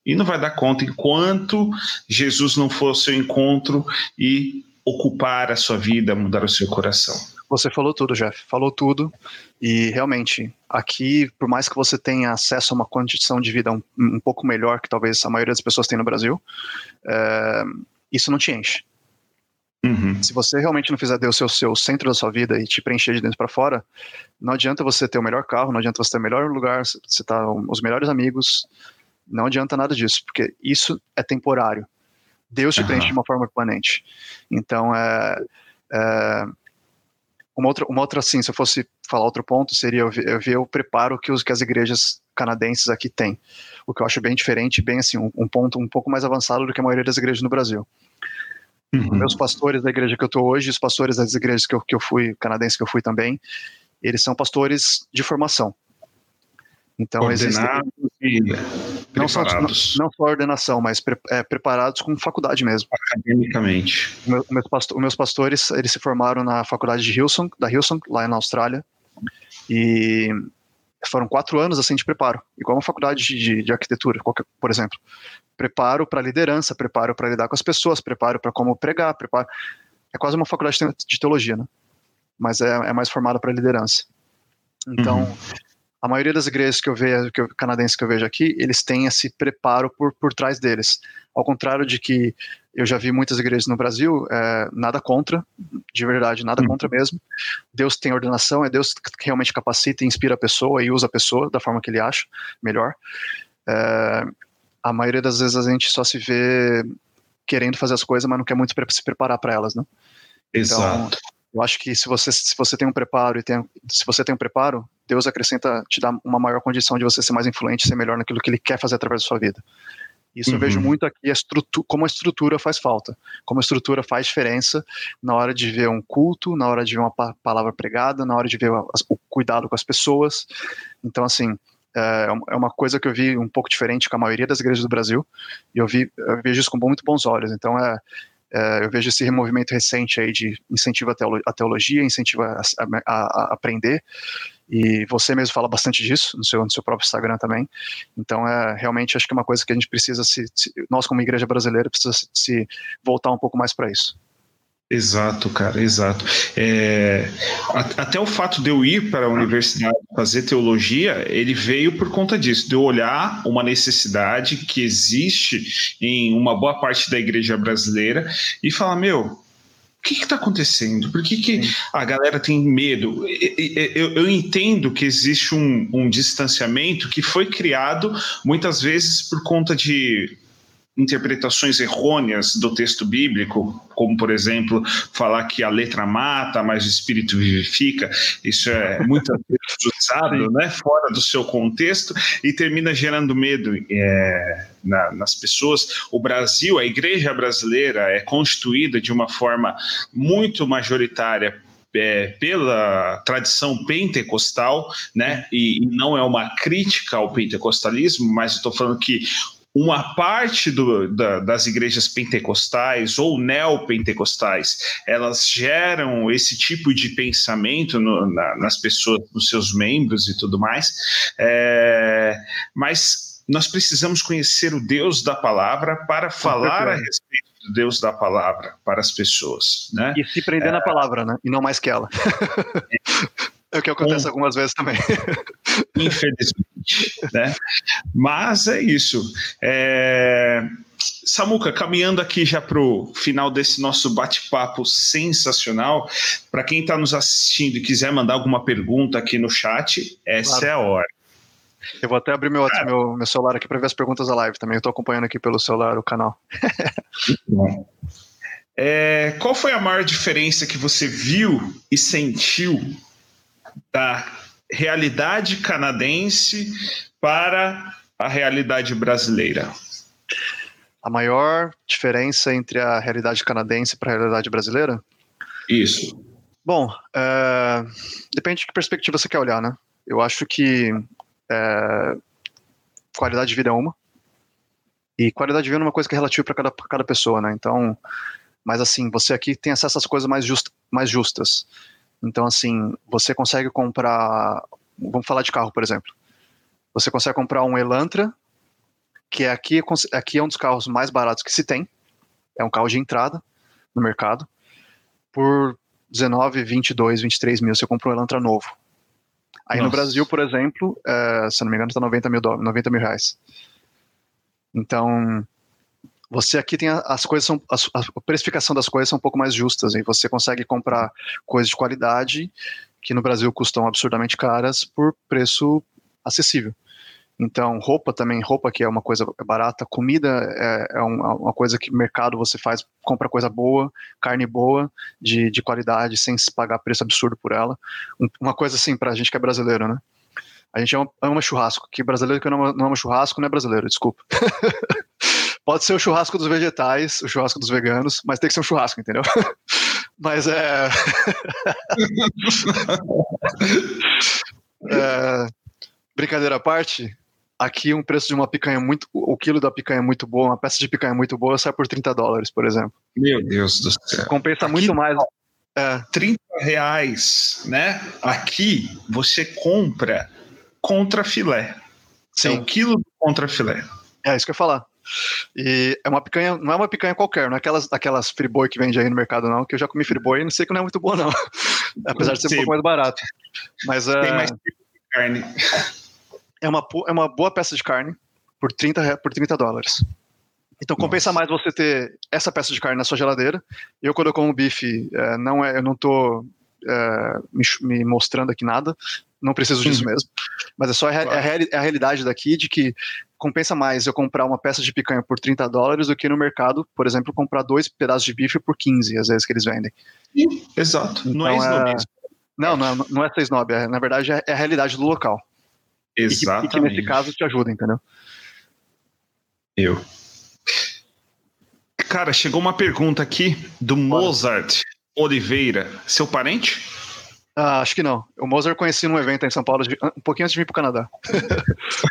e não vai dar conta enquanto Jesus não for ao seu encontro e ocupar a sua vida, mudar o seu coração. Você falou tudo, Jeff. Falou tudo. E realmente, aqui, por mais que você tenha acesso a uma condição de vida um, um pouco melhor que talvez a maioria das pessoas tem no Brasil, é, isso não te enche. Uhum. Se você realmente não fizer Deus o seu centro da sua vida e te preencher de dentro para fora, não adianta você ter o melhor carro, não adianta você ter o melhor lugar, você tá os melhores amigos, não adianta nada disso, porque isso é temporário. Deus te uhum. preenche de uma forma permanente. Então, é, é, uma, outra, uma outra, assim, se eu fosse falar outro ponto, seria eu ver, eu ver o preparo que, os, que as igrejas canadenses aqui têm. O que eu acho bem diferente, bem assim, um, um ponto um pouco mais avançado do que a maioria das igrejas no Brasil. Uhum. Meus pastores da igreja que eu estou hoje, os pastores das igrejas que eu, que eu fui, canadenses que eu fui também, eles são pastores de formação. Então existem não só, não, não só ordenação, mas pre, é, preparados com faculdade mesmo. Academicamente. Meu, meus, pastor, meus pastores eles se formaram na faculdade de Hillsong, da Hillsong, lá na Austrália, e foram quatro anos assim de preparo, igual uma faculdade de, de arquitetura, qualquer, por exemplo. Preparo para liderança, preparo para lidar com as pessoas, preparo para como pregar, preparo. É quase uma faculdade de teologia, né? Mas é, é mais formada para liderança. Então, uhum a maioria das igrejas que eu vejo, que eu, canadenses que eu vejo aqui, eles têm esse preparo por, por trás deles. Ao contrário de que eu já vi muitas igrejas no Brasil, é, nada contra, de verdade, nada contra mesmo. Deus tem ordenação, é Deus que realmente capacita e inspira a pessoa e usa a pessoa da forma que ele acha melhor. É, a maioria das vezes a gente só se vê querendo fazer as coisas, mas não quer muito se preparar para elas, né? Exato. Então, eu acho que se você, se você tem um preparo e tem, se você tem um preparo, Deus acrescenta, te dá uma maior condição de você ser mais influente, ser melhor naquilo que Ele quer fazer através da sua vida. Isso uhum. eu vejo muito aqui, a como a estrutura faz falta, como a estrutura faz diferença na hora de ver um culto, na hora de ver uma palavra pregada, na hora de ver o cuidado com as pessoas. Então, assim, é, é uma coisa que eu vi um pouco diferente com a maioria das igrejas do Brasil, e eu, vi, eu vejo isso com muito bons olhos. Então, é, é, eu vejo esse movimento recente aí de incentivo à teologia, incentivo a, a, a, aprender, e você mesmo fala bastante disso no seu, no seu próprio Instagram também. Então, é realmente acho que é uma coisa que a gente precisa se, se nós como igreja brasileira precisa se, se voltar um pouco mais para isso. Exato, cara, exato. É, até o fato de eu ir para a universidade fazer teologia, ele veio por conta disso, de eu olhar uma necessidade que existe em uma boa parte da igreja brasileira e falar, meu, o que está acontecendo? Por que, que a galera tem medo? Eu, eu entendo que existe um, um distanciamento que foi criado muitas vezes por conta de interpretações errôneas do texto bíblico, como por exemplo falar que a letra mata, mas o espírito vivifica, isso é muito usado, né, fora do seu contexto e termina gerando medo é, na, nas pessoas. O Brasil, a igreja brasileira é constituída de uma forma muito majoritária é, pela tradição pentecostal, né? E, e, não é uma crítica ao pentecostalismo, mas estou falando que uma parte do, da, das igrejas pentecostais ou neopentecostais, elas geram esse tipo de pensamento no, na, nas pessoas, nos seus membros e tudo mais, é, mas nós precisamos conhecer o Deus da palavra para falar a respeito do Deus da palavra para as pessoas, né? E se prender é, na palavra, né? E não mais que ela. É o que acontece com... algumas vezes também. Infelizmente, né? Mas é isso. É... Samuca, caminhando aqui já para o final desse nosso bate-papo sensacional, para quem está nos assistindo e quiser mandar alguma pergunta aqui no chat, essa claro. é a hora. Eu vou até abrir meu, meu, meu celular aqui para ver as perguntas da live também. Eu estou acompanhando aqui pelo celular o canal. é, qual foi a maior diferença que você viu e sentiu da realidade canadense para a realidade brasileira? A maior diferença entre a realidade canadense para a realidade brasileira? Isso. Bom, é, depende de que perspectiva você quer olhar, né? Eu acho que é, qualidade de vida é uma. E qualidade de vida é uma coisa que é relativa para cada, cada pessoa, né? Então, mas assim, você aqui tem acesso às coisas mais, just, mais justas. Então, assim, você consegue comprar. Vamos falar de carro, por exemplo. Você consegue comprar um Elantra, que é aqui, aqui é um dos carros mais baratos que se tem. É um carro de entrada no mercado. Por 19, 22, 23 mil, você compra um Elantra novo. Aí Nossa. no Brasil, por exemplo, é, se não me engano, está 90 mil, 90 mil reais. Então, você aqui tem as coisas são a precificação das coisas são um pouco mais justas e você consegue comprar coisas de qualidade que no Brasil custam absurdamente caras por preço acessível. Então, roupa também, roupa que é uma coisa barata, comida é, é uma coisa que mercado você faz, compra coisa boa, carne boa, de, de qualidade, sem se pagar preço absurdo por ela. Uma coisa assim, pra gente que é brasileiro, né? A gente ama, ama churrasco, que brasileiro que não ama, não ama churrasco não é brasileiro, desculpa. Pode ser o churrasco dos vegetais, o churrasco dos veganos, mas tem que ser um churrasco, entendeu? mas é... é... Brincadeira à parte, aqui um preço de uma picanha muito. O quilo da picanha é muito boa, uma peça de picanha muito boa sai por 30 dólares, por exemplo. Meu Deus do céu. Compensa aqui, muito mais. É. 30 reais, né? Aqui você compra contra filé. Sim. É um quilo contra filé. É isso que eu ia falar. E é uma picanha, não é uma picanha qualquer, não é aquelas, aquelas friboi que vende aí no mercado, não, que eu já comi friboi e não sei que não é muito boa, não. Apesar de ser Sim. um pouco mais barato. Mas, Tem é, mais tipo de carne. É uma, é uma boa peça de carne por 30, por 30 dólares. Então compensa Nossa. mais você ter essa peça de carne na sua geladeira. Eu, quando eu como bife, é, não é, eu não tô é, me, me, mostrando aqui nada, não preciso disso uhum. mesmo. Mas é só a, claro. a, a, realidade daqui de que compensa mais eu comprar uma peça de picanha por 30 dólares do que no mercado, por exemplo, comprar dois pedaços de bife por 15, às vezes que eles vendem. Exato. Então, não é snobismo. Não, não, não é ser snob, é, na verdade é, é, a realidade do local. Exatamente. E que, e que nesse caso te ajuda, entendeu? Eu. Cara, chegou uma pergunta aqui do Mozart Oliveira. Seu parente? Ah, acho que não. O Mozart conheci num evento em São Paulo, um pouquinho antes de vir para o Canadá.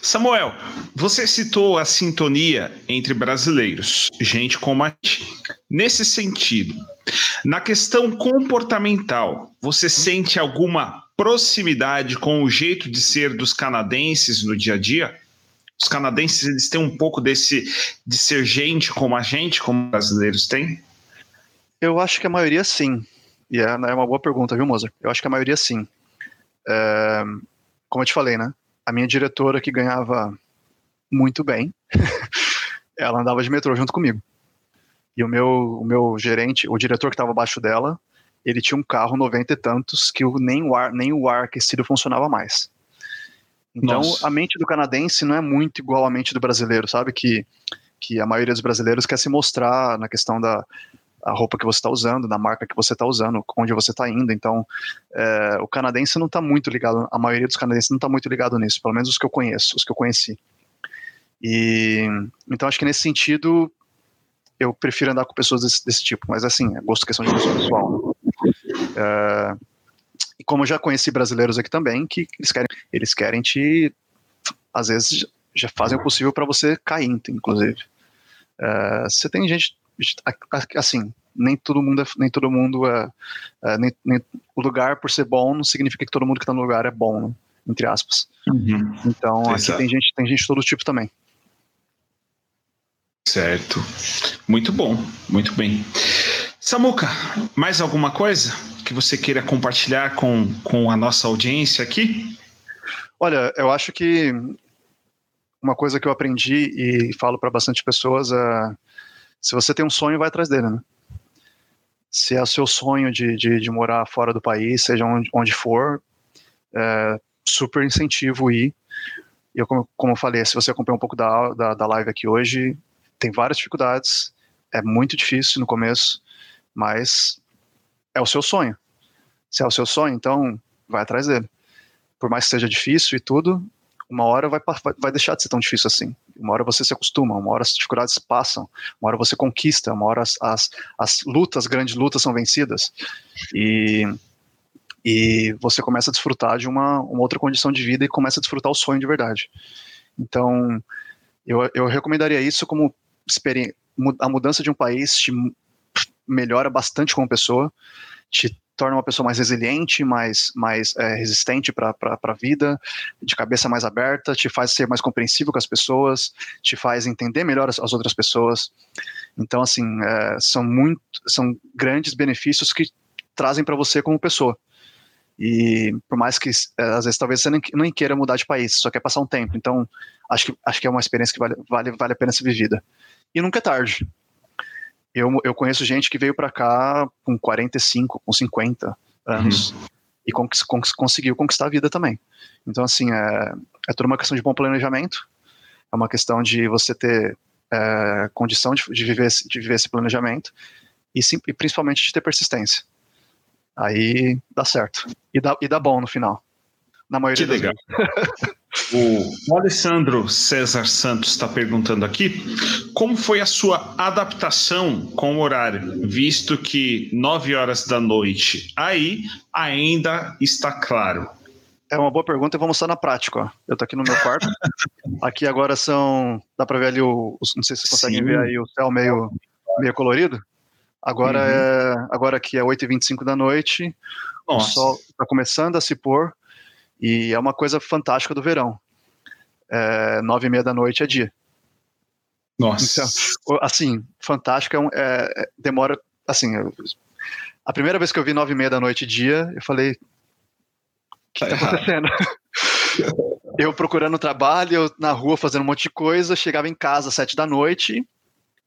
Samuel, você citou a sintonia entre brasileiros, gente como a gente. Nesse sentido, na questão comportamental, você sente alguma proximidade com o jeito de ser dos canadenses no dia a dia? Os canadenses eles têm um pouco desse de ser gente como a gente, como brasileiros têm? Eu acho que a maioria sim. E é, é uma boa pergunta, viu, Mozart? Eu acho que a maioria sim. É, como eu te falei, né? A minha diretora que ganhava muito bem, ela andava de metrô junto comigo. E o meu, o meu gerente, o diretor que estava abaixo dela, ele tinha um carro 90 e tantos que nem o ar, nem o ar aquecido funcionava mais. Então, Nossa. a mente do canadense não é muito igual à mente do brasileiro, sabe? Que, que a maioria dos brasileiros quer se mostrar na questão da, a roupa que você está usando, na marca que você está usando, onde você está indo. Então, é, o canadense não está muito ligado, a maioria dos canadenses não está muito ligado nisso, pelo menos os que eu conheço, os que eu conheci. E então acho que nesse sentido eu prefiro andar com pessoas desse, desse tipo, mas assim, é gosto questão de gosto pessoal. É, e como eu já conheci brasileiros aqui também, que eles querem, eles querem te, às vezes já fazem o possível para você cair, inclusive. É, você tem gente assim, nem todo mundo é, nem todo mundo é, é nem, nem, o lugar por ser bom não significa que todo mundo que está no lugar é bom, né? entre aspas. Uhum. Então Exato. aqui tem gente, tem gente de todo tipo também. Certo. Muito bom, muito bem. Samuca, mais alguma coisa que você queira compartilhar com, com a nossa audiência aqui? Olha, eu acho que uma coisa que eu aprendi e falo para bastante pessoas é se você tem um sonho, vai atrás dele, né? Se é o seu sonho de, de, de morar fora do país, seja onde, onde for, é, super incentivo ir. E eu, como, como eu falei, se você acompanha um pouco da, da, da live aqui hoje, tem várias dificuldades, é muito difícil no começo, mas é o seu sonho. Se é o seu sonho, então vai atrás dele. Por mais que seja difícil e tudo, uma hora vai, vai deixar de ser tão difícil assim. Uma hora você se acostuma, uma hora as dificuldades passam, uma hora você conquista, uma hora as, as, as lutas, grandes lutas são vencidas. E, e você começa a desfrutar de uma, uma outra condição de vida e começa a desfrutar o sonho de verdade. Então, eu, eu recomendaria isso como a mudança de um país te melhora bastante como pessoa, te torna uma pessoa mais resiliente, mais, mais é, resistente para a vida, de cabeça mais aberta, te faz ser mais compreensível com as pessoas, te faz entender melhor as, as outras pessoas. Então, assim, é, são muito, são grandes benefícios que trazem para você como pessoa. E por mais que é, às vezes talvez você nem, queira mudar de país, só quer passar um tempo. Então, acho que, acho que é uma experiência que vale, vale, vale a pena ser vivida. E nunca é tarde eu, eu conheço gente que veio para cá com 45, com 50 anos uhum. e cons cons conseguiu conquistar a vida também. Então, assim, é, é toda uma questão de bom planejamento, é uma questão de você ter é, condição de, de, viver, de viver esse planejamento e, sim, e principalmente de ter persistência. Aí dá certo. E dá, e dá bom no final. Na maioria que legal. O Alessandro César Santos está perguntando aqui como foi a sua adaptação com o horário, visto que 9 horas da noite aí ainda está claro. É uma boa pergunta e vou mostrar na prática. Ó. Eu estou aqui no meu quarto. aqui agora são. Dá para ver ali o. Não sei se vocês conseguem Sim. ver aí o céu meio, meio colorido. Agora, uhum. é, agora aqui é 8h25 da noite. Nossa. O sol está começando a se pôr. E é uma coisa fantástica do verão. É, nove e meia da noite é dia. Nossa. Então, assim, fantástico é, é, demora, assim, eu, a primeira vez que eu vi nove e meia da noite dia, eu falei, o que tá, tá acontecendo? eu procurando trabalho, eu na rua fazendo um monte de coisa, chegava em casa às sete da noite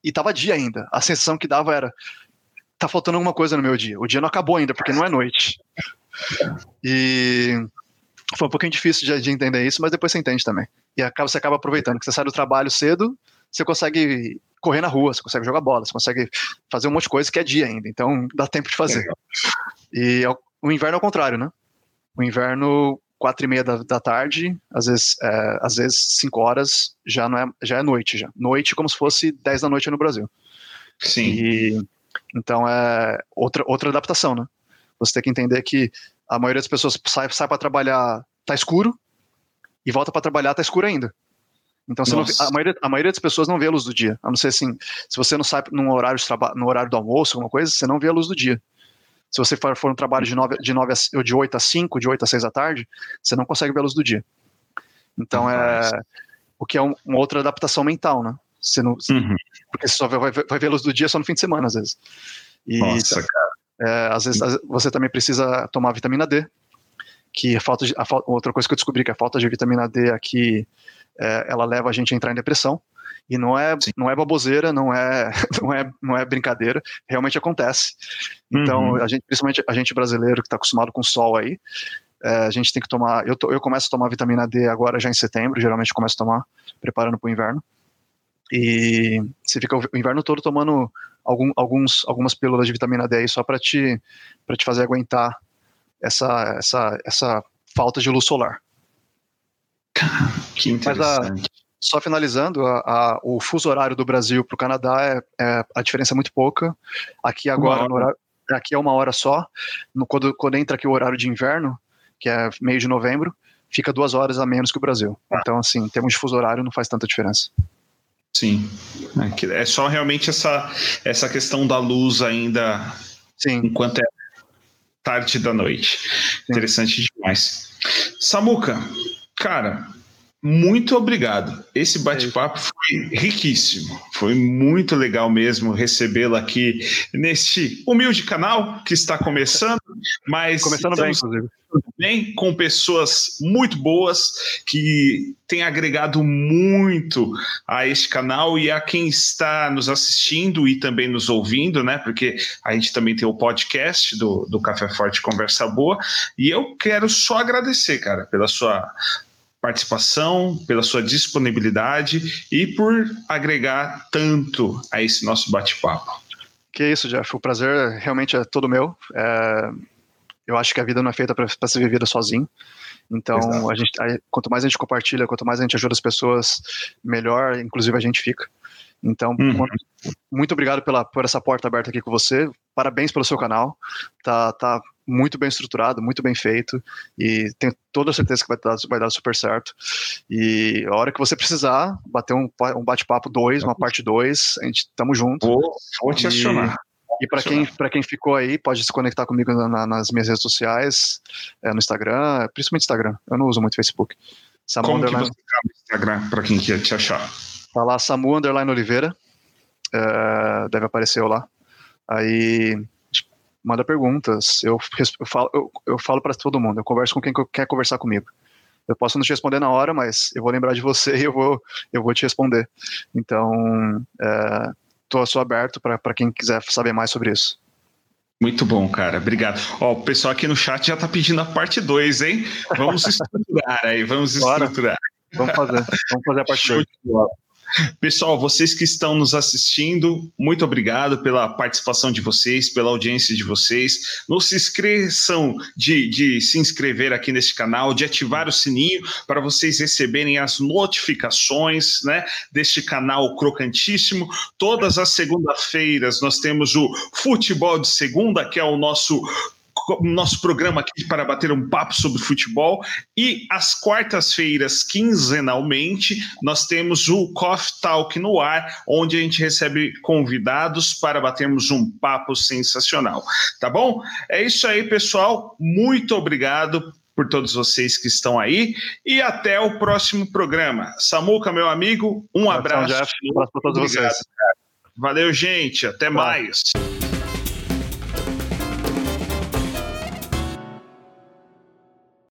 e tava dia ainda. A sensação que dava era, tá faltando alguma coisa no meu dia. O dia não acabou ainda, porque não é noite. E foi um pouquinho difícil de, de, entender isso, mas depois você entende também. E acaba, você acaba aproveitando que você sai do trabalho cedo, você consegue correr na rua, você consegue jogar bola, você consegue fazer um monte de coisa que é dia ainda, então dá tempo de fazer. E o inverno é o contrário, né? O inverno, quatro e meia da, da tarde, às vezes, é, às vezes cinco horas, já não é, já é noite já. Noite como se fosse dez da noite no Brasil. Sim. E, então é outra, outra adaptação, né? Você tem que entender que a maioria das pessoas sai, sai para trabalhar, tá escuro, e volta para trabalhar, tá escuro ainda. Então vê, a, maioria, a maioria das pessoas não vê a luz do dia. A não ser assim, se você não sai num horário de trabalho, no horário do almoço, alguma coisa, você não vê a luz do dia. Se você for, for um trabalho de, 9, de, 9 a, de 8 a 5, de 8 a 6 da tarde, você não consegue ver a luz do dia. Então é o que é um, uma outra adaptação mental, né? Você não, uhum. Porque você só vai, vai, vai ver a luz do dia só no fim de semana, às vezes. E, Nossa, cara. É, às vezes você também precisa tomar vitamina D, que a falta de, a, outra coisa que eu descobri que a falta de vitamina D aqui é, ela leva a gente a entrar em depressão. E não é, não é baboseira, não é, não é, não é brincadeira, realmente acontece. Então, uhum. a gente, principalmente a gente brasileiro que está acostumado com sol aí, é, a gente tem que tomar. Eu, to, eu começo a tomar vitamina D agora já em setembro, geralmente começo a tomar, preparando para o inverno. E você fica o inverno todo tomando algum, alguns, algumas pílulas de vitamina D aí só para te, te fazer aguentar essa, essa, essa falta de luz solar. Que interessante. A, só finalizando, a, a, o fuso horário do Brasil para o Canadá é, é, a diferença é muito pouca. Aqui agora, horário, aqui é uma hora só. No, quando, quando entra aqui o horário de inverno, que é meio de novembro, fica duas horas a menos que o Brasil. Ah. Então, assim, em termos de fuso horário, não faz tanta diferença. Sim. É, é só realmente essa, essa questão da luz ainda Sim. enquanto é tarde da noite. Sim. Interessante demais. Samuca, cara, muito obrigado. Esse bate-papo foi riquíssimo. Foi muito legal mesmo recebê-lo aqui neste humilde canal que está começando, mas começando bem, inclusive. Bem, com pessoas muito boas que têm agregado muito a este canal e a quem está nos assistindo e também nos ouvindo, né? Porque a gente também tem o podcast do, do Café Forte Conversa Boa. E eu quero só agradecer, cara, pela sua participação, pela sua disponibilidade e por agregar tanto a esse nosso bate-papo. Que isso, Jeff. O prazer realmente é todo meu. É... Eu acho que a vida não é feita para ser vivida sozinho. Então, a gente, a, quanto mais a gente compartilha, quanto mais a gente ajuda as pessoas, melhor, inclusive, a gente fica. Então, uhum. muito obrigado pela, por essa porta aberta aqui com você. Parabéns pelo seu canal. Tá, tá muito bem estruturado, muito bem feito, e tenho toda a certeza que vai dar, vai dar super certo. E a hora que você precisar, bater um, um bate-papo 2, uma parte 2, a gente estamos junto. Vou, vou te acionar. E para quem, quem ficou aí, pode se conectar comigo na, nas minhas redes sociais, é, no Instagram, principalmente Instagram. Eu não uso muito Facebook. Samu Como underline... que você no Instagram para quem quer te achar? Tá lá, Samu Underline Oliveira. É, deve aparecer eu lá. Aí manda perguntas. Eu, eu falo, eu, eu falo para todo mundo. Eu converso com quem quer conversar comigo. Eu posso não te responder na hora, mas eu vou lembrar de você e eu vou, eu vou te responder. Então, estou é, só aberto para quem quiser saber mais sobre isso. Muito bom, cara. Obrigado. Ó, o pessoal aqui no chat já está pedindo a parte 2, hein? Vamos estruturar aí, vamos estruturar. Vamos fazer. Vamos fazer a parte 2. Pessoal, vocês que estão nos assistindo, muito obrigado pela participação de vocês, pela audiência de vocês. Não se esqueçam de, de se inscrever aqui nesse canal, de ativar o sininho para vocês receberem as notificações né, deste canal crocantíssimo. Todas as segundas-feiras nós temos o Futebol de Segunda, que é o nosso nosso programa aqui para bater um papo sobre futebol. E às quartas-feiras, quinzenalmente, nós temos o Coffee Talk no ar, onde a gente recebe convidados para batermos um papo sensacional. Tá bom? É isso aí, pessoal. Muito obrigado por todos vocês que estão aí e até o próximo programa. Samuca, meu amigo, um abraço. Jeff, um abraço para todos Obrigado, vocês. Valeu, gente. Até mais.